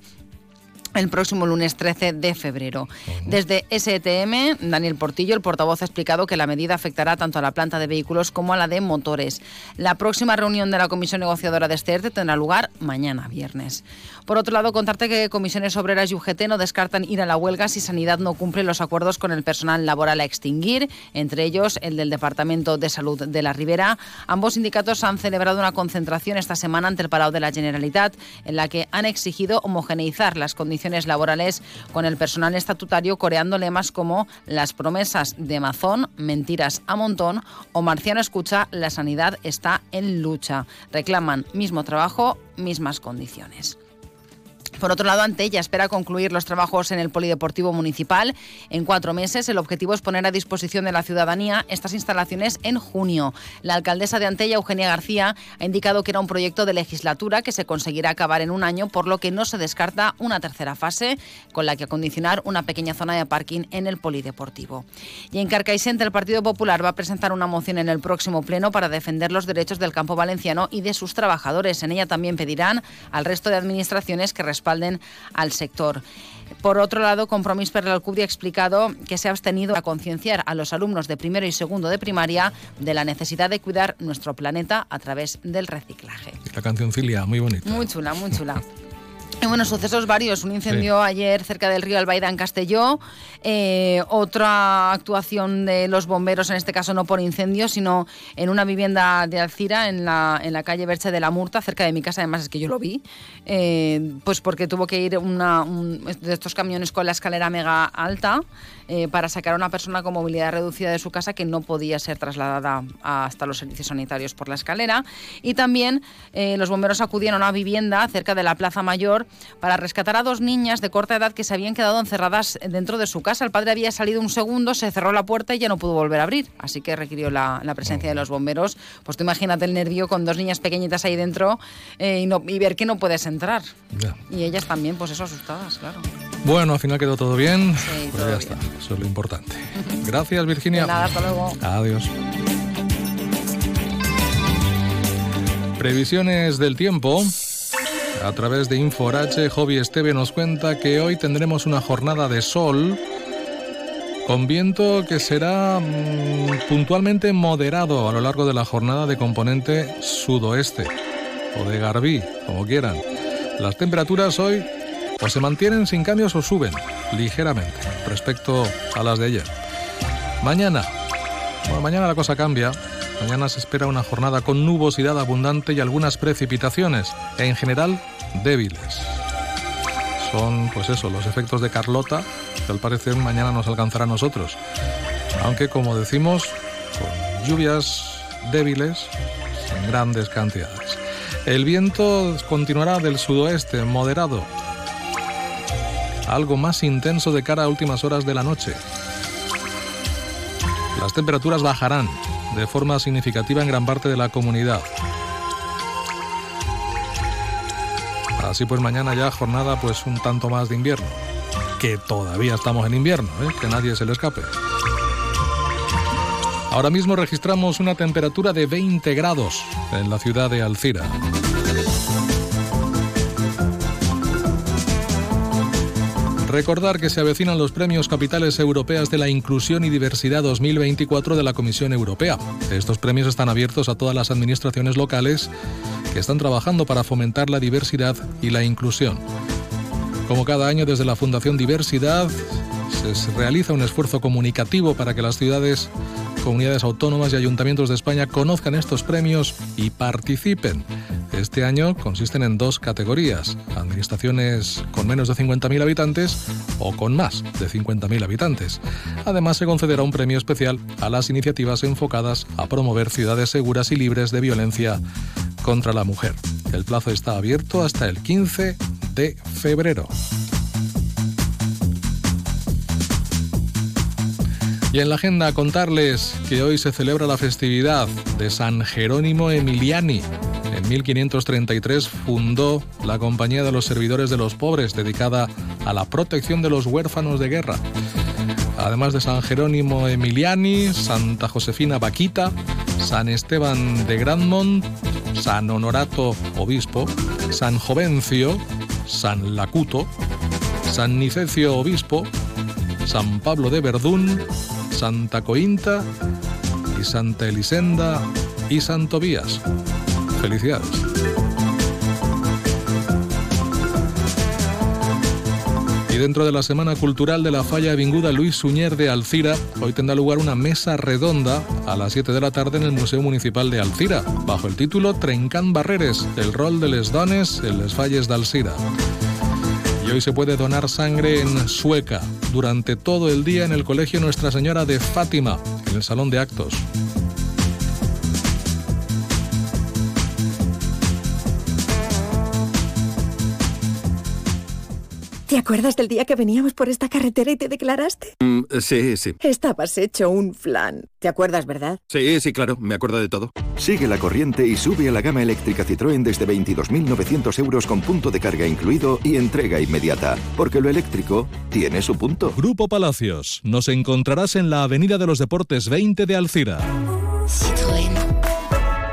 el próximo lunes 13 de febrero. Desde STM, Daniel Portillo, el portavoz, ha explicado que la medida afectará tanto a la planta de vehículos como a la de motores. La próxima reunión de la Comisión Negociadora de este ERTE tendrá lugar mañana, viernes. Por otro lado, contarte que Comisiones Obreras y UGT no descartan ir a la huelga si Sanidad no cumple los acuerdos con el personal laboral a extinguir, entre ellos el del Departamento de Salud de la Ribera. Ambos sindicatos han celebrado una concentración esta semana ante el Palau de la Generalitat, en la que han exigido homogeneizar las condiciones laborales con el personal estatutario, coreando lemas como las promesas de Mazón, mentiras a montón o Marciano escucha, la sanidad está en lucha. Reclaman mismo trabajo, mismas condiciones. Por otro lado, Antella espera concluir los trabajos en el Polideportivo Municipal en cuatro meses. El objetivo es poner a disposición de la ciudadanía estas instalaciones en junio. La alcaldesa de Antella, Eugenia García, ha indicado que era un proyecto de legislatura que se conseguirá acabar en un año, por lo que no se descarta una tercera fase con la que acondicionar una pequeña zona de parking en el Polideportivo. Y en Carcaixent, el Partido Popular va a presentar una moción en el próximo pleno para defender los derechos del campo valenciano y de sus trabajadores. En ella también pedirán al resto de administraciones que respalden al sector. Por otro lado, Compromís per l'Alcubia ha explicado que se ha abstenido a concienciar a los alumnos de primero y segundo de primaria de la necesidad de cuidar nuestro planeta a través del reciclaje. La cancioncilia, muy bonita. Muy chula, muy chula. Y bueno, sucesos varios. Un incendio ayer cerca del río Albaida en Castelló. Eh, otra actuación de los bomberos, en este caso no por incendio, sino en una vivienda de Alcira, en la, en la calle Berche de la Murta, cerca de mi casa. Además, es que yo lo vi. Eh, pues porque tuvo que ir una, un, de estos camiones con la escalera mega alta eh, para sacar a una persona con movilidad reducida de su casa que no podía ser trasladada hasta los servicios sanitarios por la escalera. Y también los bomberos acudieron a una vivienda cerca de la Plaza Mayor para rescatar a dos niñas de corta edad que se habían quedado encerradas dentro de su casa. El padre había salido un segundo, se cerró la puerta y ya no pudo volver a abrir. Así que requirió la, presencia de los bomberos. Pues tú imagínate el nervio con dos niñas pequeñitas ahí dentro eh, y, no, y, ver que no puedes entrar. Y ellas también, pues eso, asustadas, claro. Bueno, al final quedó todo bien. pues ya está, eso es lo importante. Gracias, Virginia. nada, hasta luego. Adiós. Previsiones del tiempo. A través de Inforache, Hobby Esteve nos cuenta que hoy tendremos una jornada de sol con viento que será mmm, puntualmente moderado a lo largo de la jornada de componente sudoeste o de Garbí, como quieran. Las temperaturas hoy o se mantienen sin cambios o suben ligeramente respecto a las de ayer. Mañana, bueno, mañana la cosa cambia. Mañana se espera una jornada con nubosidad abundante y algunas precipitaciones, en general débiles. Son, pues eso, los efectos de Carlota, que al parecer mañana nos alcanzará a nosotros. Aunque, como decimos, lluvias débiles, en grandes cantidades. El viento continuará del sudoeste, moderado, algo más intenso de cara a últimas horas de la noche. Las temperaturas bajarán de forma significativa en gran parte de la comunidad. Así pues mañana ya jornada pues un tanto más de invierno, que todavía estamos en invierno, ¿eh? que nadie se le escape. Ahora mismo registramos una temperatura de 20 grados en la ciudad de Alcira. Recordar que se avecinan los premios capitales europeas de la inclusión y diversidad 2024 de la Comisión Europea. Estos premios están abiertos a todas las administraciones locales que están trabajando para fomentar la diversidad y la inclusión. Como cada año desde la Fundación Diversidad se realiza un esfuerzo comunicativo para que las ciudades, comunidades autónomas y ayuntamientos de España conozcan estos premios y participen. Este año consisten en dos categorías, administraciones con menos de 50.000 habitantes o con más de 50.000 habitantes. Además, se concederá un premio especial a las iniciativas enfocadas a promover ciudades seguras y libres de violencia contra la mujer. El plazo está abierto hasta el 15 de febrero. Y en la agenda contarles que hoy se celebra la festividad de San Jerónimo Emiliani. En 1533 fundó la Compañía de los Servidores de los Pobres, dedicada a la protección de los huérfanos de guerra. Además de San Jerónimo Emiliani, Santa Josefina Vaquita, San Esteban de Grandmont, San Honorato Obispo, San Jovencio, San Lacuto, San Nicecio Obispo, San Pablo de Verdún, Santa Cointa y Santa Elisenda y Santo Vías. Felicidades. Y dentro de la Semana Cultural de la Falla Avinguda Luis Suñer de Alcira, hoy tendrá lugar una mesa redonda a las 7 de la tarde en el Museo Municipal de Alcira, bajo el título Trencán Barreres, el rol de les dones en les falles de Alcira. Y hoy se puede donar sangre en Sueca durante todo el día en el Colegio Nuestra Señora de Fátima, en el Salón de Actos. ¿Te acuerdas del día que veníamos por esta carretera y te declaraste? Mm, sí, sí. Estabas hecho un flan. ¿Te acuerdas, verdad? Sí, sí, claro, me acuerdo de todo. Sigue la corriente y sube a la gama eléctrica Citroën desde 22.900 euros con punto de carga incluido y entrega inmediata. Porque lo eléctrico tiene su punto. Grupo Palacios. Nos encontrarás en la Avenida de los Deportes 20 de Alcira.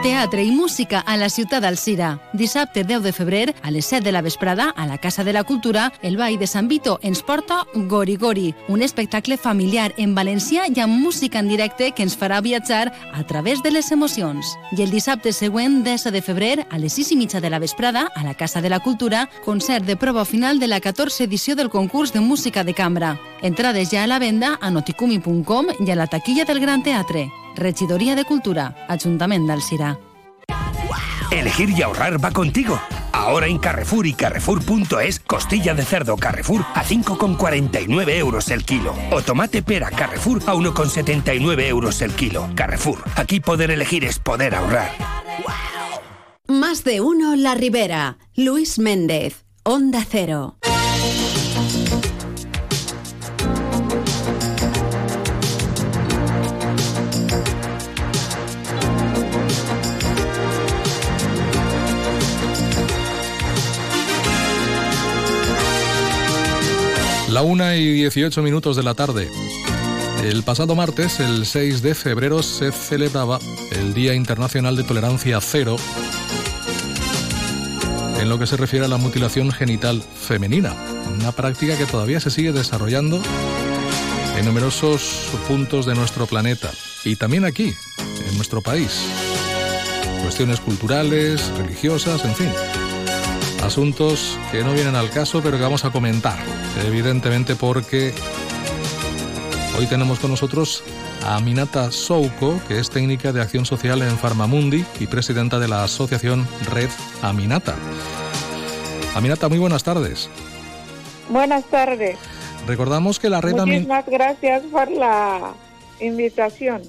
Teatre i música a la ciutat d'Alcira. Dissabte 10 de febrer, a les 7 de la vesprada, a la Casa de la Cultura, el Ball de Sant Vito ens porta Gori Gori, un espectacle familiar en valencià i amb música en directe que ens farà viatjar a través de les emocions. I el dissabte següent, 10 de febrer, a les 6 i mitja de la vesprada, a la Casa de la Cultura, concert de prova final de la 14 edició del concurs de música de cambra. Entrades ja a la venda a noticumi.com i a la taquilla del Gran Teatre. Regidoria de Cultura, Ayuntamiento de Alcira. Elegir y ahorrar va contigo. Ahora en Carrefour y Carrefour.es, costilla de cerdo Carrefour a 5,49 euros el kilo. O tomate pera Carrefour a 1,79 euros el kilo. Carrefour, aquí poder elegir es poder ahorrar. Más de uno La Ribera. Luis Méndez, Onda Cero. La una y 18 minutos de la tarde. El pasado martes, el 6 de febrero, se celebraba el Día Internacional de Tolerancia Cero en lo que se refiere a la mutilación genital femenina, una práctica que todavía se sigue desarrollando en numerosos puntos de nuestro planeta y también aquí, en nuestro país. Cuestiones culturales, religiosas, en fin. Asuntos que no vienen al caso, pero que vamos a comentar, evidentemente porque hoy tenemos con nosotros a Aminata Souko, que es técnica de acción social en Farmamundi y presidenta de la asociación Red Aminata. Aminata, muy buenas tardes. Buenas tardes. Recordamos que la red Muchísimas gracias por la invitación.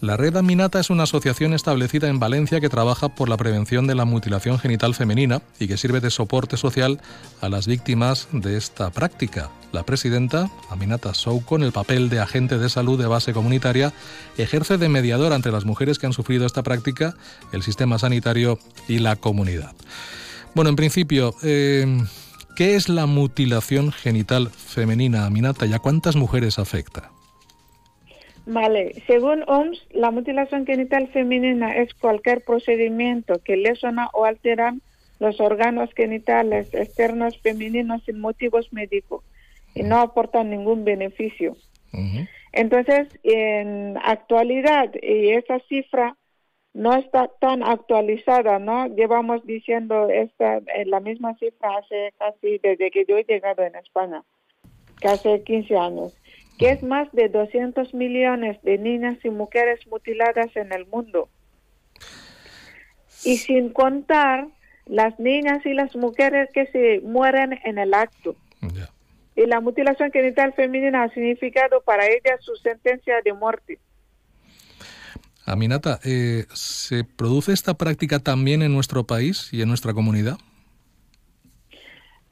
La Red Aminata es una asociación establecida en Valencia que trabaja por la prevención de la mutilación genital femenina y que sirve de soporte social a las víctimas de esta práctica. La presidenta, Aminata Souko, en el papel de agente de salud de base comunitaria, ejerce de mediador entre las mujeres que han sufrido esta práctica, el sistema sanitario y la comunidad. Bueno, en principio, eh, ¿qué es la mutilación genital femenina, Aminata, y a cuántas mujeres afecta? Vale, según OMS, la mutilación genital femenina es cualquier procedimiento que lesiona o altera los órganos genitales externos femeninos sin motivos médicos y no aporta ningún beneficio. Entonces, en actualidad, y esa cifra no está tan actualizada, ¿no? Llevamos diciendo esta, eh, la misma cifra hace casi desde que yo he llegado en España, que hace 15 años, que es más de 200 millones de niñas y mujeres mutiladas en el mundo. Y sin contar las niñas y las mujeres que se mueren en el acto. Y la mutilación genital femenina ha significado para ellas su sentencia de muerte. Aminata, eh, ¿se produce esta práctica también en nuestro país y en nuestra comunidad?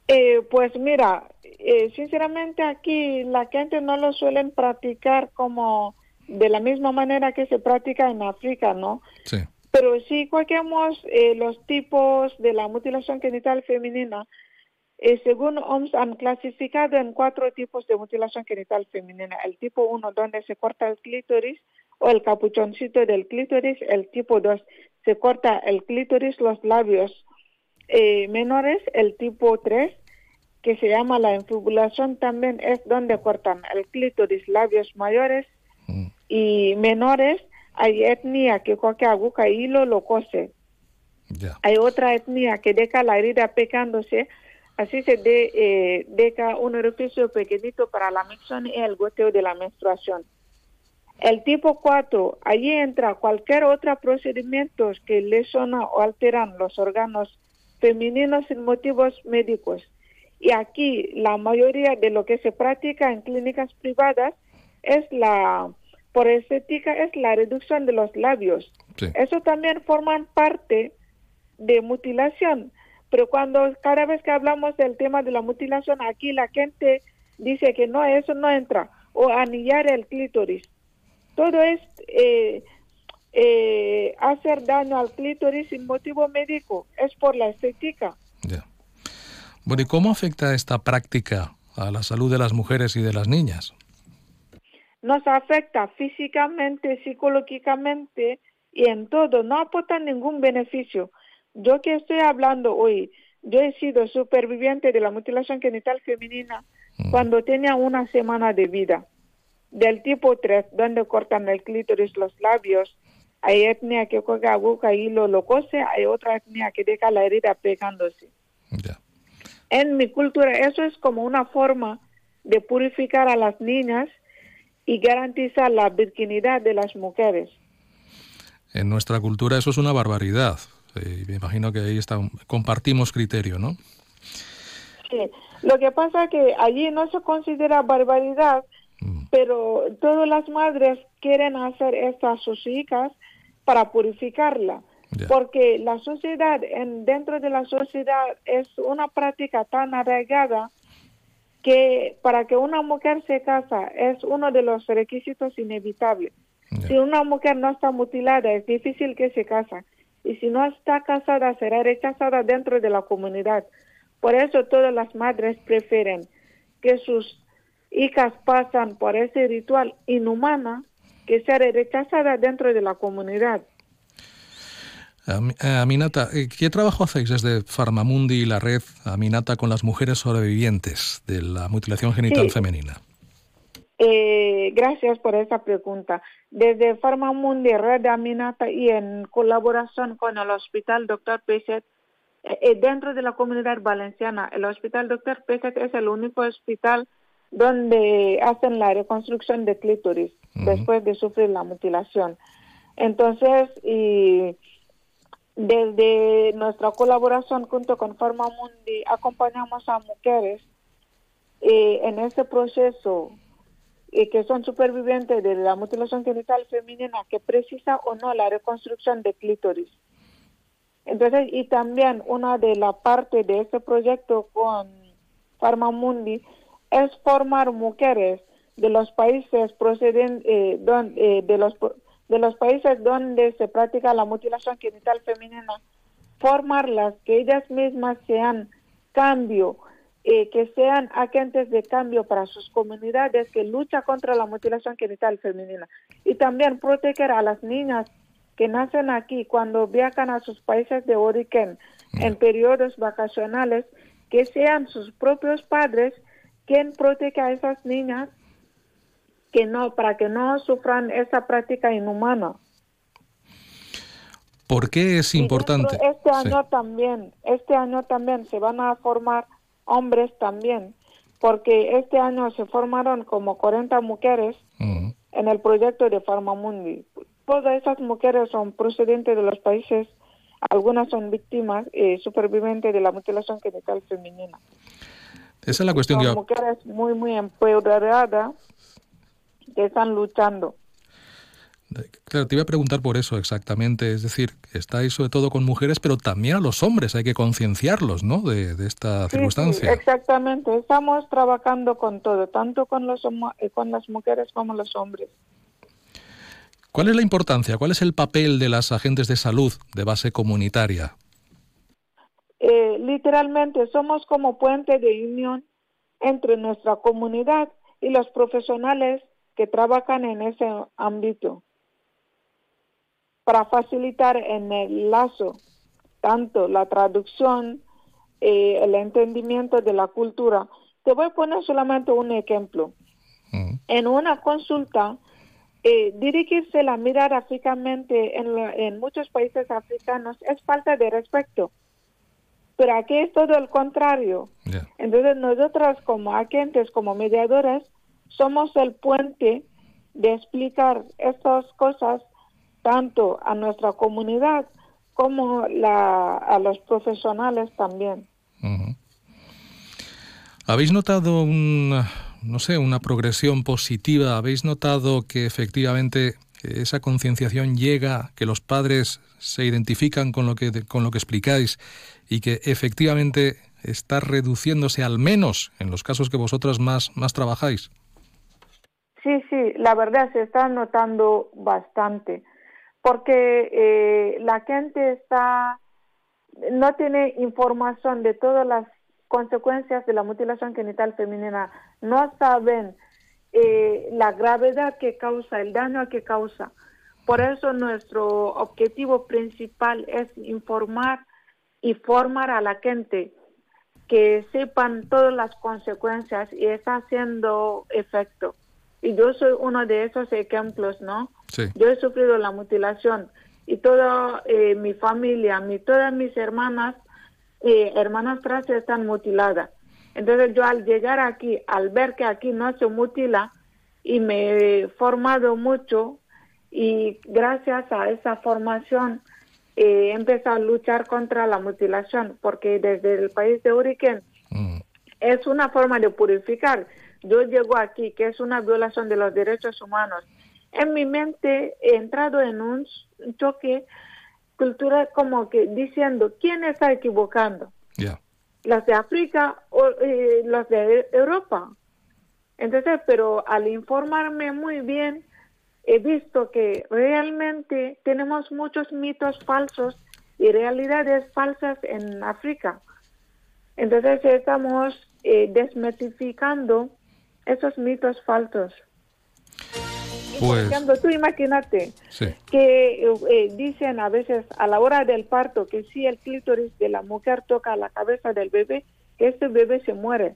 Eh, pues mira, eh, sinceramente aquí la gente no lo suelen practicar como de la misma manera que se practica en África, ¿no? Sí. Pero si cogemos eh, los tipos de la mutilación genital femenina, eh, según OMS han clasificado en cuatro tipos de mutilación genital femenina. El tipo 1 donde se corta el clítoris o el capuchoncito del clítoris. El tipo 2 se corta el clítoris, los labios eh, menores. El tipo 3 que se llama la infibulación también es donde cortan el clítoris, labios mayores y menores. Hay etnia que coge aguja y hilo lo cose. Hay otra etnia que deja la herida pecándose Así se de, eh, deja un orificio pequeñito para la menstruación y el goteo de la menstruación. El tipo 4, allí entra cualquier otro procedimiento que lesionan o alteran los órganos femeninos sin motivos médicos. Y aquí la mayoría de lo que se practica en clínicas privadas es la, por estética, es la reducción de los labios. Eso también forma parte de mutilación pero cuando cada vez que hablamos del tema de la mutilación, aquí la gente dice que no, eso no entra, o anillar el clítoris. Todo es eh, eh, hacer daño al clítoris sin motivo médico, es por la estética. Bueno, ¿y cómo afecta esta práctica a la salud de las mujeres y de las niñas? Nos afecta físicamente, psicológicamente y en todo, no aporta ningún beneficio yo que estoy hablando hoy, yo he sido superviviente de la mutilación genital femenina mm. cuando tenía una semana de vida. Del tipo 3, donde cortan el clítoris, los labios, hay etnia que coge aguja y lo, lo cose, hay otra etnia que deja la herida pegándose. En mi cultura eso es como una forma de purificar a las niñas y garantizar la virginidad de las mujeres. En nuestra cultura eso es una barbaridad. Eh, me imagino que ahí está, compartimos criterio, ¿no? Sí, lo que pasa es que allí no se considera barbaridad, mm. pero todas las madres quieren hacer esto a sus hijas para purificarla. Porque la sociedad, en, dentro de la sociedad, es una práctica tan arraigada que para que una mujer se casa es uno de los requisitos inevitables. Si una mujer no está mutilada, es difícil que se casa y si no está casada será rechazada dentro de la comunidad. Por eso todas las madres prefieren que sus hijas pasan por ese ritual inhumana que ser rechazada dentro de la comunidad. Aminata, eh, ¿qué trabajo hacéis desde Farmamundi y la red Aminata con las mujeres sobrevivientes de la mutilación genital femenina? Eh, gracias por esa pregunta. Desde Farmamundi, Red Aminata y en colaboración con el Hospital Dr. Peset, eh, eh, dentro de la comunidad valenciana, el Hospital Dr. Peset es el único hospital donde hacen la reconstrucción de clítoris después de sufrir la mutilación. Entonces, y desde nuestra colaboración junto con Farmamundi, acompañamos a mujeres eh, en ese proceso y que son supervivientes de la mutilación genital femenina que precisa o no la reconstrucción de clítoris. Entonces, y también una de las partes de este proyecto con Farmamundi es formar mujeres de los países proceden, eh, donde, eh, de los de los países donde se practica la mutilación genital femenina, formarlas que ellas mismas sean cambio eh, que sean agentes de cambio para sus comunidades que lucha contra la mutilación genital femenina. Y también proteger a las niñas que nacen aquí cuando viajan a sus países de origen en periodos vacacionales que sean sus propios padres quien protege a esas niñas que no para que no sufran esa práctica inhumana. ¿Por qué es importante? Este año también, este año también se van a formar hombres también, porque este año se formaron como 40 mujeres en el proyecto de Farmamundi. Todas esas mujeres son procedentes de los países, algunas son víctimas y supervivientes de la mutilación genital femenina. Esa es la cuestión son mujeres muy, muy empoderadas que están luchando. Claro, te iba a preguntar por eso exactamente. Es decir, estáis sobre todo con mujeres, pero también a los hombres hay que concienciarlos, ¿no? De, esta circunstancia. exactamente. Estamos trabajando con todo, tanto con, los, eh, con las mujeres como los hombres. ¿Cuál es la importancia? ¿Cuál es el papel de las agentes de salud de base comunitaria? Eh, literalmente somos como puente de unión entre nuestra comunidad y los profesionales que trabajan en ese ámbito para facilitar en el lazo tanto la traducción, eh, el entendimiento de la cultura. Te voy a poner solamente un ejemplo. En una consulta, eh, dirigirse la mirada fijamente en, en muchos países africanos es falta de respeto. Pero aquí es todo el contrario. Entonces nosotros como agentes, como mediadores, somos el puente de explicar estas cosas tanto a nuestra comunidad como a los profesionales también. ¿Habéis notado una, no sé, una progresión positiva? ¿Habéis notado que efectivamente esa concienciación llega, que los padres se identifican con lo que, con lo que explicáis y que efectivamente está reduciéndose al menos en los casos que vosotras más, más trabajáis? Sí, sí, la verdad se está notando bastante porque eh, la gente está no tiene información de todas las consecuencias de la mutilación genital femenina, no saben eh, la gravedad que causa, el daño que causa. Por eso nuestro objetivo principal es informar y formar a la gente que sepan todas las consecuencias y está haciendo efecto. Y yo soy uno de esos ejemplos, ¿no? Yo he sufrido la mutilación y toda eh, mi familia, mi, todas mis hermanas, eh, hermanas trans están mutiladas. Entonces yo al llegar aquí, al ver que aquí no se mutila y me he formado mucho y gracias a esa formación eh, he empezado a luchar contra la mutilación porque desde el país de Uriquén mm. es una forma de purificar. Yo llego aquí, que es una violación de los derechos humanos en mi mente he entrado en un choque cultural como que diciendo, ¿quién está equivocando? ¿Los de África o eh, los de Europa? Entonces, pero al informarme muy bien, he visto que realmente tenemos muchos mitos falsos y realidades falsas en África. Entonces estamos eh, desmitificando esos mitos falsos. Por pues ejemplo, tú imagínate que eh, dicen a veces a la hora del parto que si el clítoris de la mujer toca la cabeza del bebé, que este bebé se muere.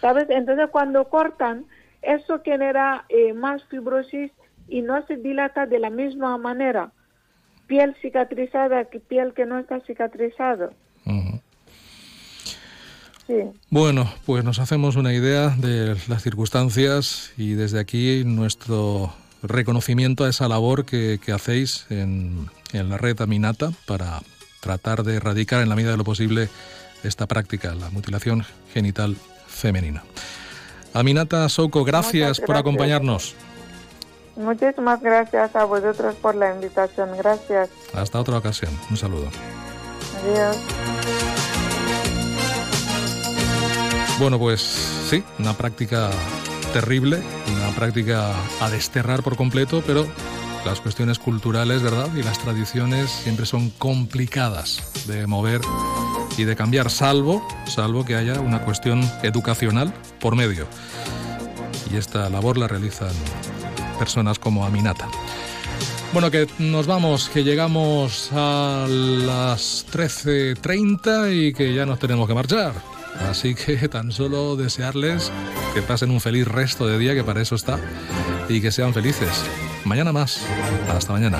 ¿Sabes? Entonces cuando cortan, eso genera eh, más fibrosis y no se dilata de la misma manera. Piel cicatrizada que piel que no está cicatrizada. Bueno, pues nos hacemos una idea de las circunstancias y desde aquí nuestro reconocimiento a esa labor que, hacéis en, la red Aminata para tratar de erradicar en la medida de lo posible esta práctica, la mutilación genital femenina. Aminata Souco, gracias, por acompañarnos. Muchísimas gracias a vosotros por la invitación. Gracias. Hasta otra ocasión. Un saludo. Adiós. Bueno, pues sí, una práctica terrible, una práctica a desterrar por completo, pero las cuestiones culturales, ¿verdad? Y las tradiciones siempre son complicadas de mover y de cambiar, salvo, salvo que haya una cuestión educacional por medio. Y esta labor la realizan personas como Aminata. Bueno, que nos vamos, que llegamos a las 13.30 y que ya nos tenemos que marchar. Así que tan solo desearles que pasen un feliz resto de día, que para eso está, y que sean felices. Mañana más. Hasta mañana.